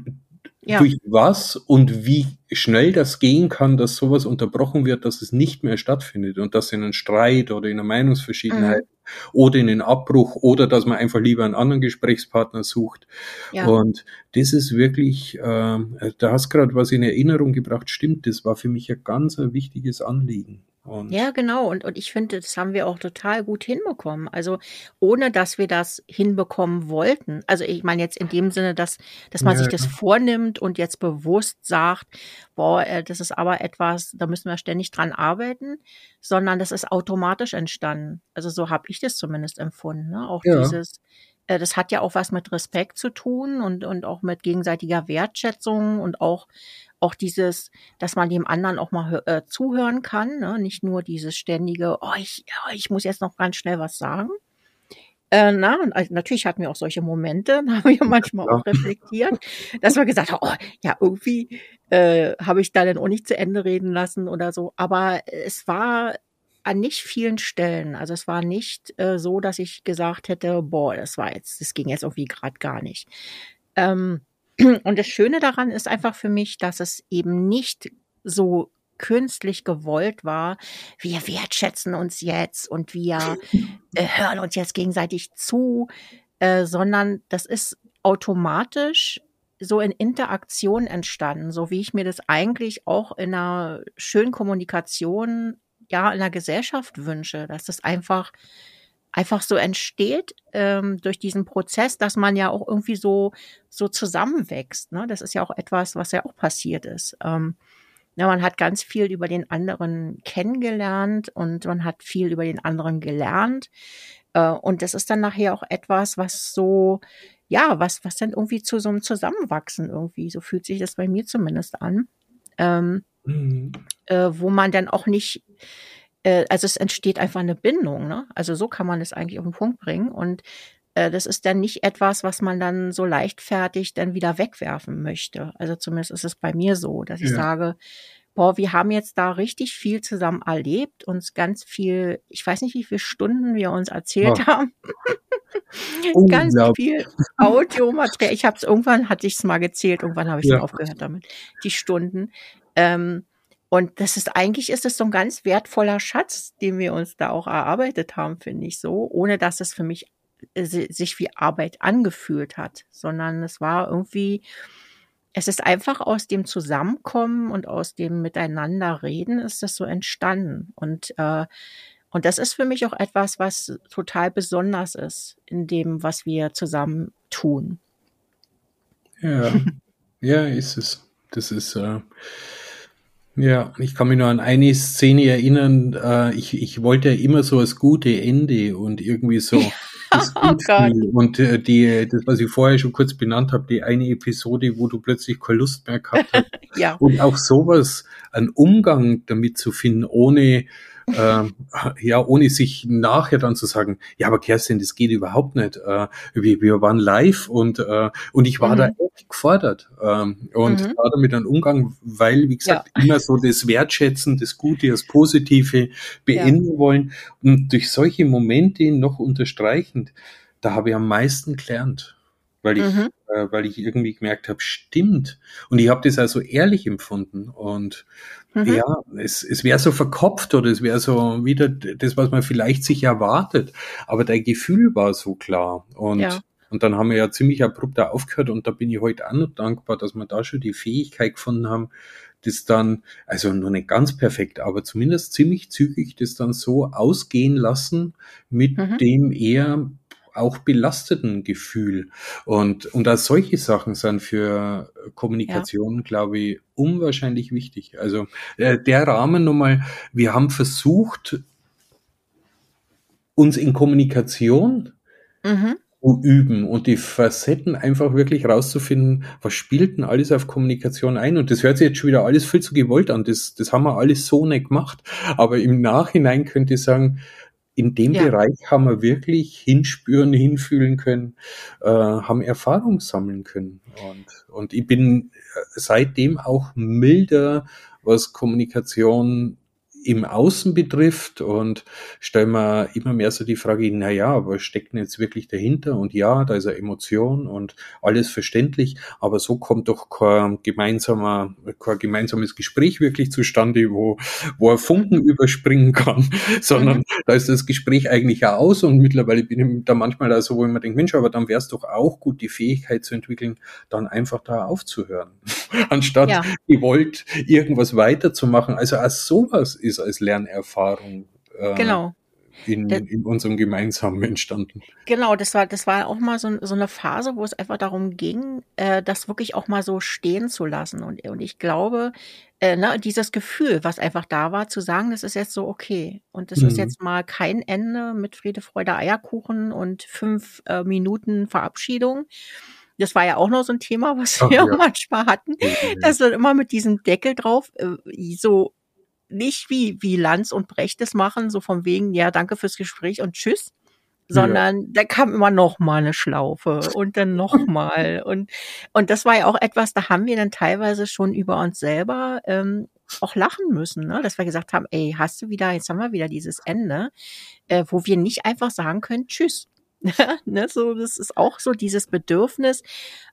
ja. durch was und wie schnell das gehen kann, dass sowas unterbrochen wird, dass es nicht mehr stattfindet und dass in einem Streit oder in einer Meinungsverschiedenheit mhm. oder in einen Abbruch oder dass man einfach lieber einen anderen Gesprächspartner sucht. Ja. Und das ist wirklich, äh, da hast gerade was in Erinnerung gebracht, stimmt, das war für mich ein ganz ein wichtiges Anliegen. Und ja, genau. Und, und ich finde, das haben wir auch total gut hinbekommen. Also ohne, dass wir das hinbekommen wollten. Also ich meine jetzt in dem Sinne, dass, dass man ja, sich das vornimmt und jetzt bewusst sagt, boah, äh, das ist aber etwas, da müssen wir ständig dran arbeiten, sondern das ist automatisch entstanden. Also so habe ich das zumindest empfunden. Ne? Auch ja. dieses, äh, das hat ja auch was mit Respekt zu tun und, und auch mit gegenseitiger Wertschätzung und auch auch dieses, dass man dem anderen auch mal äh, zuhören kann, ne? nicht nur dieses ständige, oh, ich, oh, ich muss jetzt noch ganz schnell was sagen. Äh, na, und also natürlich hatten wir auch solche Momente, da haben wir manchmal ja. auch reflektiert, dass wir gesagt haben, oh, ja, irgendwie äh, habe ich da dann auch nicht zu Ende reden lassen oder so. Aber es war an nicht vielen Stellen. Also es war nicht äh, so, dass ich gesagt hätte, boah, das war jetzt, das ging jetzt irgendwie gerade gar nicht. Ähm, und das Schöne daran ist einfach für mich, dass es eben nicht so künstlich gewollt war, wir wertschätzen uns jetzt und wir äh, hören uns jetzt gegenseitig zu, äh, sondern das ist automatisch so in Interaktion entstanden, so wie ich mir das eigentlich auch in einer schönen Kommunikation, ja, in der Gesellschaft wünsche, dass das einfach einfach so entsteht ähm, durch diesen Prozess, dass man ja auch irgendwie so so zusammenwächst. Ne? Das ist ja auch etwas, was ja auch passiert ist. Ähm, ja, man hat ganz viel über den anderen kennengelernt und man hat viel über den anderen gelernt. Äh, und das ist dann nachher auch etwas, was so, ja, was, was dann irgendwie zu so einem Zusammenwachsen irgendwie, so fühlt sich das bei mir zumindest an. Ähm, mhm. äh, wo man dann auch nicht äh, also es entsteht einfach eine Bindung, ne? Also so kann man es eigentlich auf den Punkt bringen. Und äh, das ist dann nicht etwas, was man dann so leichtfertig dann wieder wegwerfen möchte. Also zumindest ist es bei mir so, dass ich ja. sage, boah, wir haben jetzt da richtig viel zusammen erlebt, uns ganz viel, ich weiß nicht, wie viele Stunden wir uns erzählt oh. haben. ganz viel Audiomaterial. Ich habe es irgendwann, hatte ich es mal gezählt, irgendwann habe ich ja. aufgehört damit, die Stunden. Ähm, und das ist eigentlich ist es so ein ganz wertvoller Schatz, den wir uns da auch erarbeitet haben, finde ich so, ohne dass es für mich äh, sich wie Arbeit angefühlt hat, sondern es war irgendwie es ist einfach aus dem Zusammenkommen und aus dem Miteinanderreden ist das so entstanden. Und, äh, und das ist für mich auch etwas, was total besonders ist in dem, was wir zusammen tun. Ja, ja, ist es. Das ist, äh, ja, ich kann mich nur an eine Szene erinnern. Äh, ich, ich wollte ja immer so das gute Ende und irgendwie so das oh und äh, die, das, was ich vorher schon kurz benannt habe, die eine Episode, wo du plötzlich keine Lust mehr gehabt hast. ja. Und auch sowas, einen Umgang damit zu finden, ohne äh, ja, ohne sich nachher dann zu sagen, ja, aber Kerstin, das geht überhaupt nicht. Äh, wir, wir waren live und, äh, und ich war mhm. da echt gefordert ähm, und mhm. war damit ein Umgang, weil, wie gesagt, ja. immer so das Wertschätzen, das Gute, das Positive beenden ja. wollen und durch solche Momente noch unterstreichend, da habe ich am meisten gelernt weil ich, mhm. äh, weil ich irgendwie gemerkt habe, stimmt. Und ich habe das also ehrlich empfunden. Und mhm. ja, es, es wäre so verkopft oder es wäre so wieder das, was man vielleicht sich erwartet. Aber dein Gefühl war so klar. Und ja. Und dann haben wir ja ziemlich abrupt da aufgehört und da bin ich heute auch noch dankbar, dass wir da schon die Fähigkeit gefunden haben, das dann, also nur nicht ganz perfekt, aber zumindest ziemlich zügig das dann so ausgehen lassen mit mhm. dem eher auch belasteten Gefühl. Und, und auch solche Sachen sind für Kommunikation, ja. glaube ich, unwahrscheinlich wichtig. Also äh, der Rahmen nochmal, wir haben versucht, uns in Kommunikation mhm. zu üben und die Facetten einfach wirklich rauszufinden, was spielt denn alles auf Kommunikation ein? Und das hört sich jetzt schon wieder alles viel zu gewollt an. Das, das haben wir alles so nicht gemacht. Aber im Nachhinein könnte ich sagen, in dem ja. Bereich haben wir wirklich hinspüren, hinfühlen können, äh, haben Erfahrung sammeln können. Und, und ich bin äh, seitdem auch milder, was Kommunikation im Außen betrifft und stellen wir immer mehr so die Frage, na ja, was steckt denn jetzt wirklich dahinter? Und ja, da ist eine Emotion und alles verständlich, aber so kommt doch kein gemeinsamer, kein gemeinsames Gespräch wirklich zustande, wo, wo ein Funken überspringen kann, sondern mhm. da ist das Gespräch eigentlich ja aus und mittlerweile bin ich da manchmal da so, wo ich mir denke, Mensch, aber dann wäre es doch auch gut, die Fähigkeit zu entwickeln, dann einfach da aufzuhören, anstatt ja. gewollt irgendwas weiterzumachen. Also als sowas ist als Lernerfahrung. Äh, genau. In, in unserem gemeinsamen entstanden. Genau, das war, das war auch mal so, so eine Phase, wo es einfach darum ging, äh, das wirklich auch mal so stehen zu lassen. Und, und ich glaube, äh, ne, dieses Gefühl, was einfach da war, zu sagen, das ist jetzt so okay. Und das mhm. ist jetzt mal kein Ende mit Friede, Freude, Eierkuchen und fünf äh, Minuten Verabschiedung. Das war ja auch noch so ein Thema, was Ach, wir ja. manchmal hatten. Mhm. Das wird immer mit diesem Deckel drauf, äh, so nicht wie, wie Lanz und Brecht es machen, so von wegen, ja, danke fürs Gespräch und tschüss, sondern ja. da kam immer noch mal eine Schlaufe und dann noch mal und und das war ja auch etwas, da haben wir dann teilweise schon über uns selber ähm, auch lachen müssen, ne? dass wir gesagt haben, ey, hast du wieder, jetzt haben wir wieder dieses Ende, äh, wo wir nicht einfach sagen können, tschüss. ne, so, das ist auch so dieses Bedürfnis,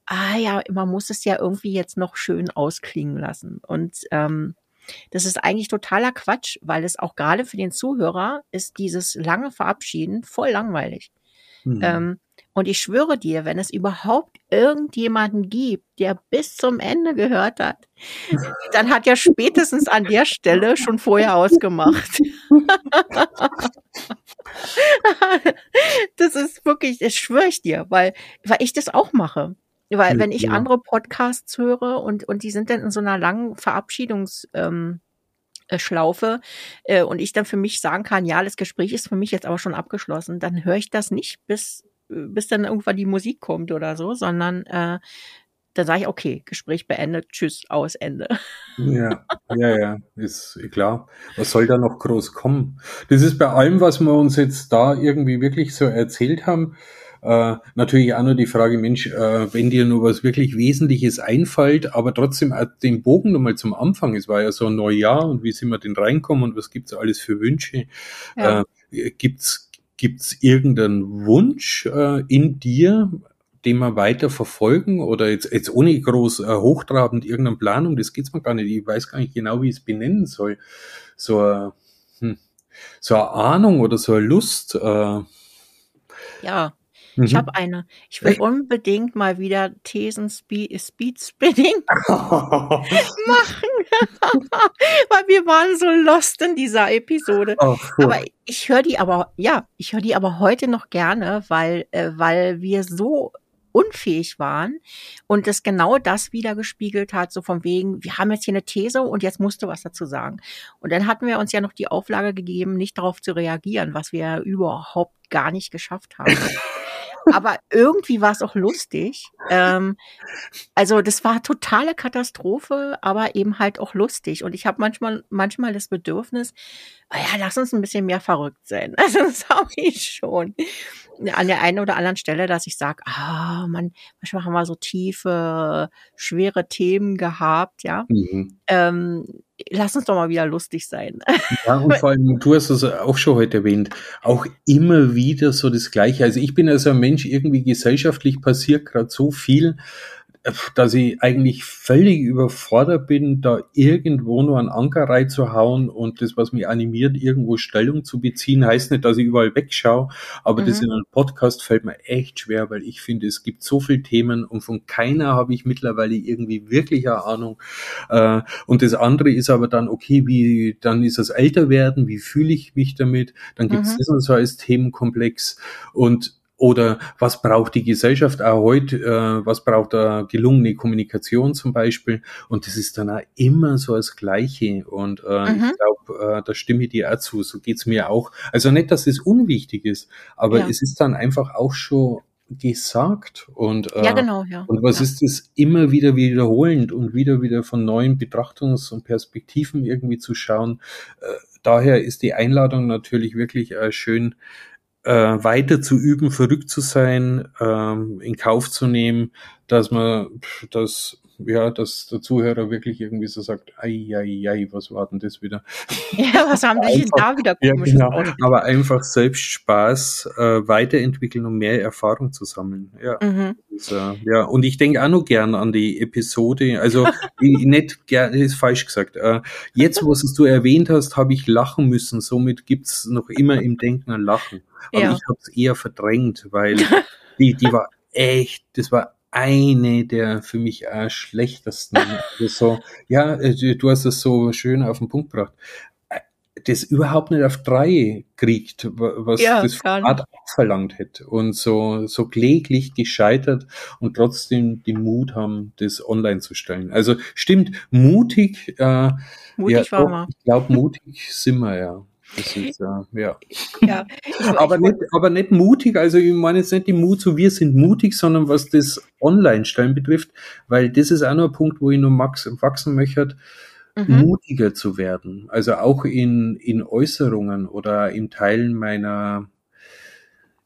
ah ja, man muss es ja irgendwie jetzt noch schön ausklingen lassen. Und ähm, das ist eigentlich totaler Quatsch, weil es auch gerade für den Zuhörer ist dieses lange Verabschieden voll langweilig. Mhm. Ähm, und ich schwöre dir, wenn es überhaupt irgendjemanden gibt, der bis zum Ende gehört hat, dann hat er spätestens an der Stelle schon vorher ausgemacht. das ist wirklich, das schwöre ich dir, weil, weil ich das auch mache. Weil wenn ich ja. andere Podcasts höre und, und die sind dann in so einer langen Verabschiedungs, ähm, äh, Schlaufe äh, und ich dann für mich sagen kann, ja, das Gespräch ist für mich jetzt aber schon abgeschlossen, dann höre ich das nicht, bis, bis dann irgendwann die Musik kommt oder so, sondern äh, dann sage ich, okay, Gespräch beendet, tschüss, aus, Ende. Ja, ja, ja, ist klar. Was soll da noch groß kommen? Das ist bei allem, was wir uns jetzt da irgendwie wirklich so erzählt haben, äh, natürlich auch nur die Frage, Mensch, äh, wenn dir nur was wirklich Wesentliches einfällt, aber trotzdem den Bogen nochmal zum Anfang, es war ja so ein Neujahr und wie sind wir denn reinkommen und was gibt's alles für Wünsche? Ja. Äh, gibt's gibt's irgendeinen Wunsch äh, in dir, den wir weiter verfolgen oder jetzt, jetzt ohne groß äh, hochtrabend irgendeine Planung, das geht's mir gar nicht. Ich weiß gar nicht genau, wie ich es benennen soll. So, äh, hm, so eine Ahnung oder so eine Lust. Äh, ja, Ich mhm. habe eine. Ich will unbedingt mal wieder Thesen Speed, Speed Spinning machen. Weil wir waren so lost in dieser Episode. Oh, cool. Aber ich höre die aber, ja, ich höre die aber heute noch gerne, weil, äh, weil wir so unfähig waren und es genau das wieder gespiegelt hat, so von wegen, wir haben jetzt hier eine These und jetzt musst du was dazu sagen. Und dann hatten wir uns ja noch die Auflage gegeben, nicht darauf zu reagieren, was wir überhaupt gar nicht geschafft haben. aber irgendwie war es auch lustig. Ähm, also das war totale Katastrophe, aber eben halt auch lustig. Und ich habe manchmal, manchmal das Bedürfnis, oh ja, lass uns ein bisschen mehr verrückt sein. Also das habe ich schon an der einen oder anderen Stelle, dass ich sage, ah, man, manchmal haben wir so tiefe, schwere Themen gehabt, ja. Mhm. Ähm, lass uns doch mal wieder lustig sein. Ja, und vor allem, du hast es auch schon heute erwähnt, auch immer wieder so das Gleiche. Also ich bin also ein Mensch, irgendwie gesellschaftlich passiert gerade so viel, dass ich eigentlich völlig überfordert bin, da irgendwo nur einen Anker reinzuhauen und das, was mich animiert, irgendwo Stellung zu beziehen, heißt nicht, dass ich überall wegschaue, aber mhm. das in einem Podcast fällt mir echt schwer, weil ich finde, es gibt so viele Themen und von keiner habe ich mittlerweile irgendwie wirklich eine Ahnung. Äh, und das andere ist aber dann, okay, wie, dann ist das Älterwerden, wie fühle ich mich damit? Dann gibt es mhm. das und so als Themenkomplex und oder was braucht die Gesellschaft auch heute? Äh, was braucht da gelungene Kommunikation zum Beispiel? Und das ist dann auch immer so das Gleiche. Und äh, mhm. ich glaube, äh, da stimme ich dir auch zu. So geht's mir auch. Also nicht, dass es unwichtig ist, aber ja. es ist dann einfach auch schon gesagt und äh, ja, genau, ja. und was ja. ist das immer wieder wiederholend und wieder wieder von neuen Betrachtungs- und Perspektiven irgendwie zu schauen. Äh, daher ist die Einladung natürlich wirklich äh, schön äh, weiter zu üben, verrückt zu sein, ähm, in Kauf zu nehmen, dass man das ja, dass der Zuhörer wirklich irgendwie so sagt, ei, ei, ei, was war denn das wieder? Ja, was haben die denn da wieder komisch ja, genau. Aber einfach selbst Spaß äh, weiterentwickeln und mehr Erfahrung zu sammeln. Ja. Mhm. Und, äh, ja, und ich denke auch noch gern an die Episode, also nicht gern, ist falsch gesagt. Äh, jetzt, was du erwähnt hast, habe ich lachen müssen, somit gibt's noch immer im Denken ein Lachen. Aber ja. ich habe es eher verdrängt, weil die, die war echt, das war eine der für mich äh, schlechtesten. Also so, ja, äh, du hast es so schön auf den Punkt gebracht. Äh, das überhaupt nicht auf drei kriegt, was ja, das Format verlangt hätte. Und so, so kläglich gescheitert und trotzdem den Mut haben, das online zu stellen. Also stimmt, mutig, äh, mutig ja, war doch, ich glaube, mutig sind wir ja. Das ist, äh, ja. ja aber, nicht, aber nicht mutig, also ich meine jetzt nicht die Mut, so wir sind mutig, sondern was das Online-Stellen betrifft, weil das ist auch noch ein Punkt, wo ich noch max, wachsen möchte, mhm. mutiger zu werden. Also auch in, in Äußerungen oder in Teilen meiner,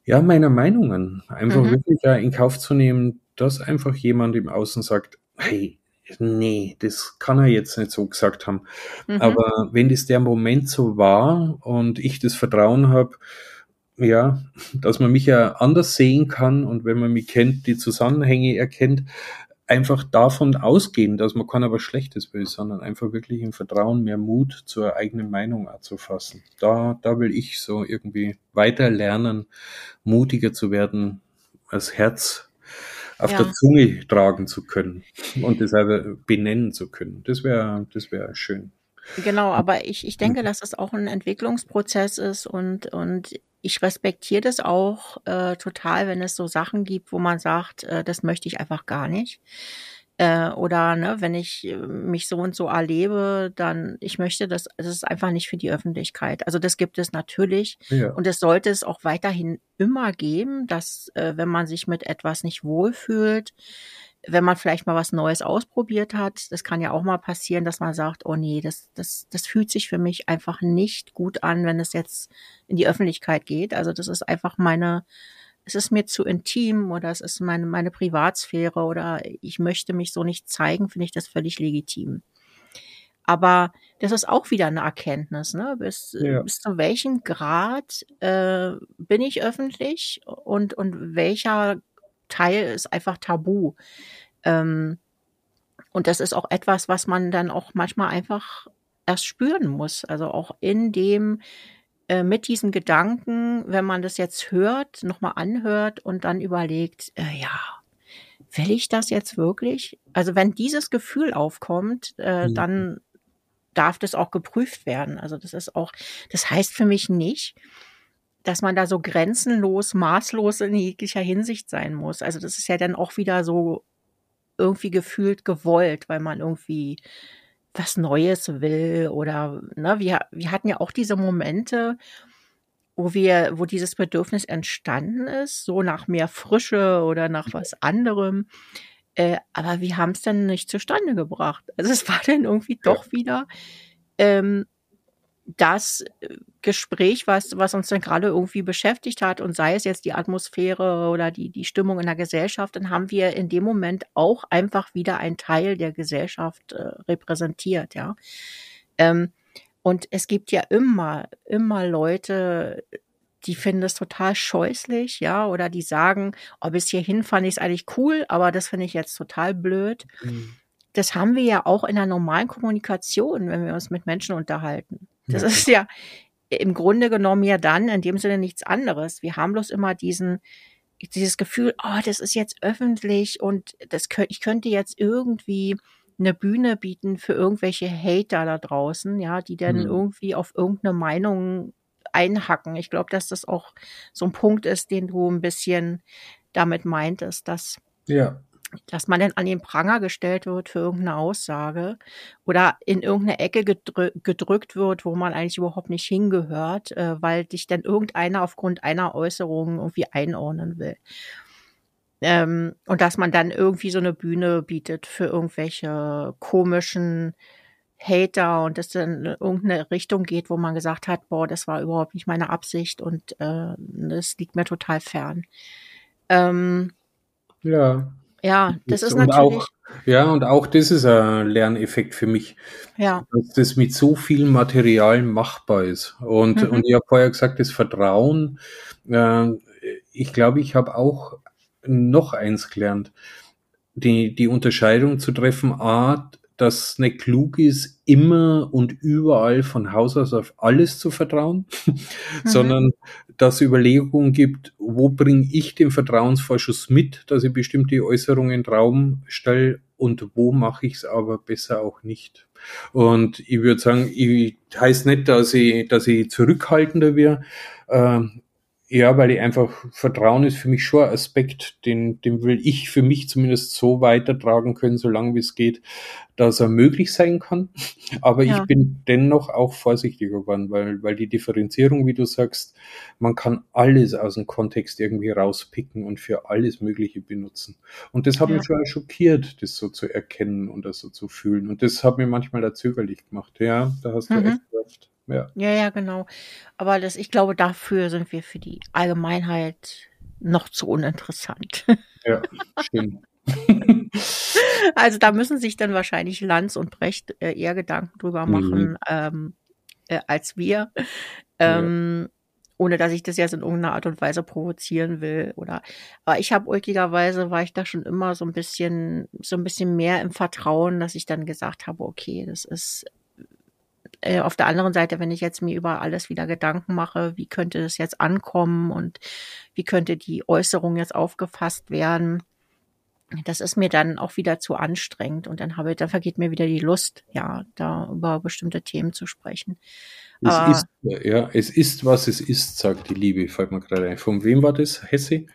ja, meiner Meinungen. Einfach mhm. wirklich in Kauf zu nehmen, dass einfach jemand im Außen sagt, hey, nee, das kann er jetzt nicht so gesagt haben. Mhm. Aber wenn das der Moment so war und ich das Vertrauen habe, ja, dass man mich ja anders sehen kann und wenn man mich kennt, die Zusammenhänge erkennt, einfach davon ausgehen, dass man kann aber Schlechtes will, sondern einfach wirklich im Vertrauen mehr Mut zur eigenen Meinung zu fassen. Da, da will ich so irgendwie weiter lernen, mutiger zu werden, als Herz auf ja. der Zunge tragen zu können und das selber benennen zu können. Das wäre, das wäre schön. Genau, aber ich, ich denke, dass das auch ein Entwicklungsprozess ist und, und ich respektiere das auch äh, total, wenn es so Sachen gibt, wo man sagt, äh, das möchte ich einfach gar nicht. Äh, oder ne, wenn ich äh, mich so und so erlebe, dann ich möchte das, das ist einfach nicht für die Öffentlichkeit. Also das gibt es natürlich ja. und es sollte es auch weiterhin immer geben, dass äh, wenn man sich mit etwas nicht wohlfühlt, wenn man vielleicht mal was Neues ausprobiert hat, das kann ja auch mal passieren, dass man sagt, oh nee, das, das, das fühlt sich für mich einfach nicht gut an, wenn es jetzt in die Öffentlichkeit geht. Also das ist einfach meine es ist mir zu intim oder es ist meine, meine Privatsphäre oder ich möchte mich so nicht zeigen, finde ich das völlig legitim. Aber das ist auch wieder eine Erkenntnis, ne? Bis, ja. bis zu welchem Grad äh, bin ich öffentlich und, und welcher Teil ist einfach tabu. Ähm, und das ist auch etwas, was man dann auch manchmal einfach erst spüren muss. Also auch in dem, äh, mit diesen Gedanken, wenn man das jetzt hört, nochmal anhört und dann überlegt, äh, ja, will ich das jetzt wirklich? Also wenn dieses Gefühl aufkommt, äh, mhm. dann darf das auch geprüft werden. Also das ist auch, das heißt für mich nicht, dass man da so grenzenlos, maßlos in jeglicher Hinsicht sein muss. Also das ist ja dann auch wieder so irgendwie gefühlt gewollt, weil man irgendwie was Neues will oder ne, wir, wir hatten ja auch diese Momente, wo wir, wo dieses Bedürfnis entstanden ist, so nach mehr Frische oder nach was anderem. Äh, aber wir haben es dann nicht zustande gebracht. Also es war dann irgendwie doch wieder ähm, das äh, Gespräch, was, was uns dann gerade irgendwie beschäftigt hat und sei es jetzt die Atmosphäre oder die, die Stimmung in der Gesellschaft, dann haben wir in dem Moment auch einfach wieder einen Teil der Gesellschaft äh, repräsentiert, ja. Ähm, und es gibt ja immer, immer Leute, die finden das total scheußlich, ja, oder die sagen, oh, bis hierhin fand ich es eigentlich cool, aber das finde ich jetzt total blöd. Mhm. Das haben wir ja auch in der normalen Kommunikation, wenn wir uns mit Menschen unterhalten. Das ja. ist ja im Grunde genommen ja dann in dem Sinne nichts anderes. Wir haben bloß immer diesen, dieses Gefühl, oh, das ist jetzt öffentlich und das könnte, ich könnte jetzt irgendwie eine Bühne bieten für irgendwelche Hater da draußen, ja, die dann mhm. irgendwie auf irgendeine Meinung einhacken. Ich glaube, dass das auch so ein Punkt ist, den du ein bisschen damit meintest, dass ja dass man dann an den Pranger gestellt wird für irgendeine Aussage oder in irgendeine Ecke gedrü gedrückt wird, wo man eigentlich überhaupt nicht hingehört, äh, weil dich dann irgendeiner aufgrund einer Äußerung irgendwie einordnen will. Ähm, und dass man dann irgendwie so eine Bühne bietet für irgendwelche komischen Hater und das dann in irgendeine Richtung geht, wo man gesagt hat, boah, das war überhaupt nicht meine Absicht und äh, das liegt mir total fern. Ähm, ja. Ja, das ist und natürlich. Auch, ja, und auch das ist ein Lerneffekt für mich. Ja. Dass das mit so viel Material machbar ist. Und, mhm. und ich habe vorher gesagt, das Vertrauen, äh, ich glaube, ich habe auch noch eins gelernt. Die, die Unterscheidung zu treffen, A, dass nicht klug ist, immer und überall von Haus aus auf alles zu vertrauen, mhm. sondern dass es Überlegungen gibt, wo bringe ich den Vertrauensvorschuss mit, dass ich bestimmte Äußerungen in den Raum stelle und wo mache ich es aber besser auch nicht. Und ich würde sagen, ich heißt nicht, dass ich, dass ich zurückhaltender wäre, äh, ja, weil ich einfach, Vertrauen ist für mich schon ein Aspekt, den, den will ich für mich zumindest so weitertragen können, solange wie es geht, dass er möglich sein kann. Aber ja. ich bin dennoch auch vorsichtiger geworden, weil, weil die Differenzierung, wie du sagst, man kann alles aus dem Kontext irgendwie rauspicken und für alles Mögliche benutzen. Und das hat ja. mich schon schockiert, das so zu erkennen und das so zu fühlen. Und das hat mir manchmal da zögerlich gemacht. Ja, da hast du mhm. echt recht. Ja. ja, ja, genau. Aber das, ich glaube, dafür sind wir für die Allgemeinheit noch zu uninteressant. Ja, stimmt. also da müssen sich dann wahrscheinlich Lanz und Brecht äh, eher Gedanken drüber mhm. machen mhm. ähm, äh, als wir. Ähm, ja. Ohne dass ich das jetzt in irgendeiner Art und Weise provozieren will. Oder aber ich habe ulkigerweise war ich da schon immer so ein bisschen, so ein bisschen mehr im Vertrauen, dass ich dann gesagt habe, okay, das ist äh, auf der anderen Seite, wenn ich jetzt mir über alles wieder Gedanken mache, wie könnte das jetzt ankommen und wie könnte die Äußerung jetzt aufgefasst werden, das ist mir dann auch wieder zu anstrengend und dann habe, dann vergeht mir wieder die Lust, ja, da über bestimmte Themen zu sprechen. Es Aber, ist, ja, es ist, was es ist, sagt die Liebe, fällt mir gerade ein. Von wem war das? Hesse?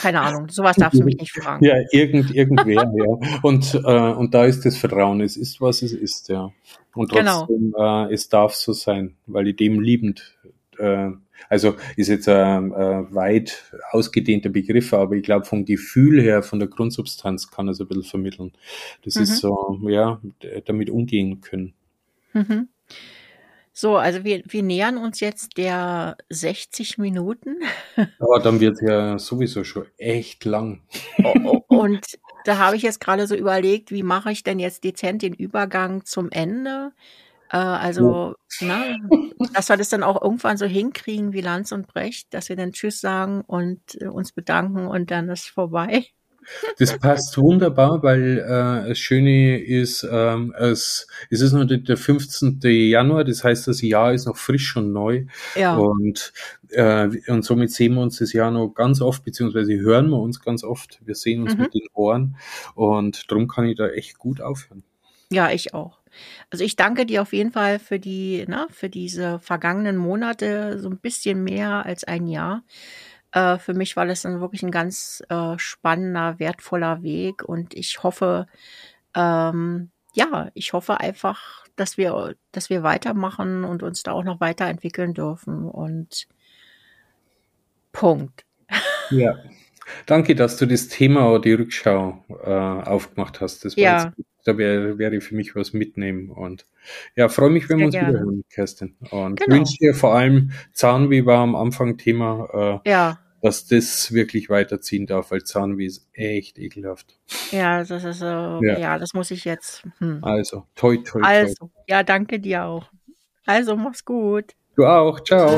Keine Ahnung, sowas darfst du mich nicht fragen. Ja, irgend, irgendwer, ja. Und, äh, und da ist das Vertrauen, es ist, was es ist, ja. Und genau. trotzdem, genau. äh, es darf so sein, weil ich dem liebend, äh, also ist jetzt ein, ein weit ausgedehnter Begriff, aber ich glaube vom Gefühl her, von der Grundsubstanz kann er es ein bisschen vermitteln. Das mhm. ist so, ja, damit umgehen können. Mhm. So, also wir, wir nähern uns jetzt der 60 Minuten. Aber dann wird ja sowieso schon echt lang. Und da habe ich jetzt gerade so überlegt, wie mache ich denn jetzt dezent den Übergang zum Ende? Äh, also, ja. ne, dass wir das dann auch irgendwann so hinkriegen wie Lanz und Brecht, dass wir dann Tschüss sagen und äh, uns bedanken und dann ist vorbei. Das passt wunderbar, weil äh, das Schöne ist, ähm, es, es ist noch der 15. Januar, das heißt, das Jahr ist noch frisch und neu. Ja. Und, äh, und somit sehen wir uns das Jahr noch ganz oft, beziehungsweise hören wir uns ganz oft. Wir sehen uns Mhm. mit den Ohren und darum kann ich da echt gut aufhören. Ja, ich auch. Also ich danke dir auf jeden Fall für die, ne, für diese vergangenen Monate, so ein bisschen mehr als ein Jahr. Äh, für mich war das dann wirklich ein ganz äh, spannender, wertvoller Weg und ich hoffe, ähm, ja, ich hoffe einfach, dass wir, dass wir weitermachen und uns da auch noch weiterentwickeln dürfen und Punkt. Ja. Danke, dass du das Thema oder die Rückschau äh, aufgemacht hast. Das war Ja. jetzt, da wäre wäre für mich was mitnehmen. Und ja, freue mich, wenn wir Sehr uns gerne. wiederhören, Kerstin. Und Genau. wünsche dir vor allem Zahnweh war am Anfang Thema, äh, Ja, dass das wirklich weiterziehen darf, weil Zahnweh ist echt ekelhaft. ja, das ist, äh, Ja. ja, das muss ich jetzt. Hm. Also, toi, toi, toi. Also, ja, danke dir auch. Also, mach's gut. Du auch. Ciao.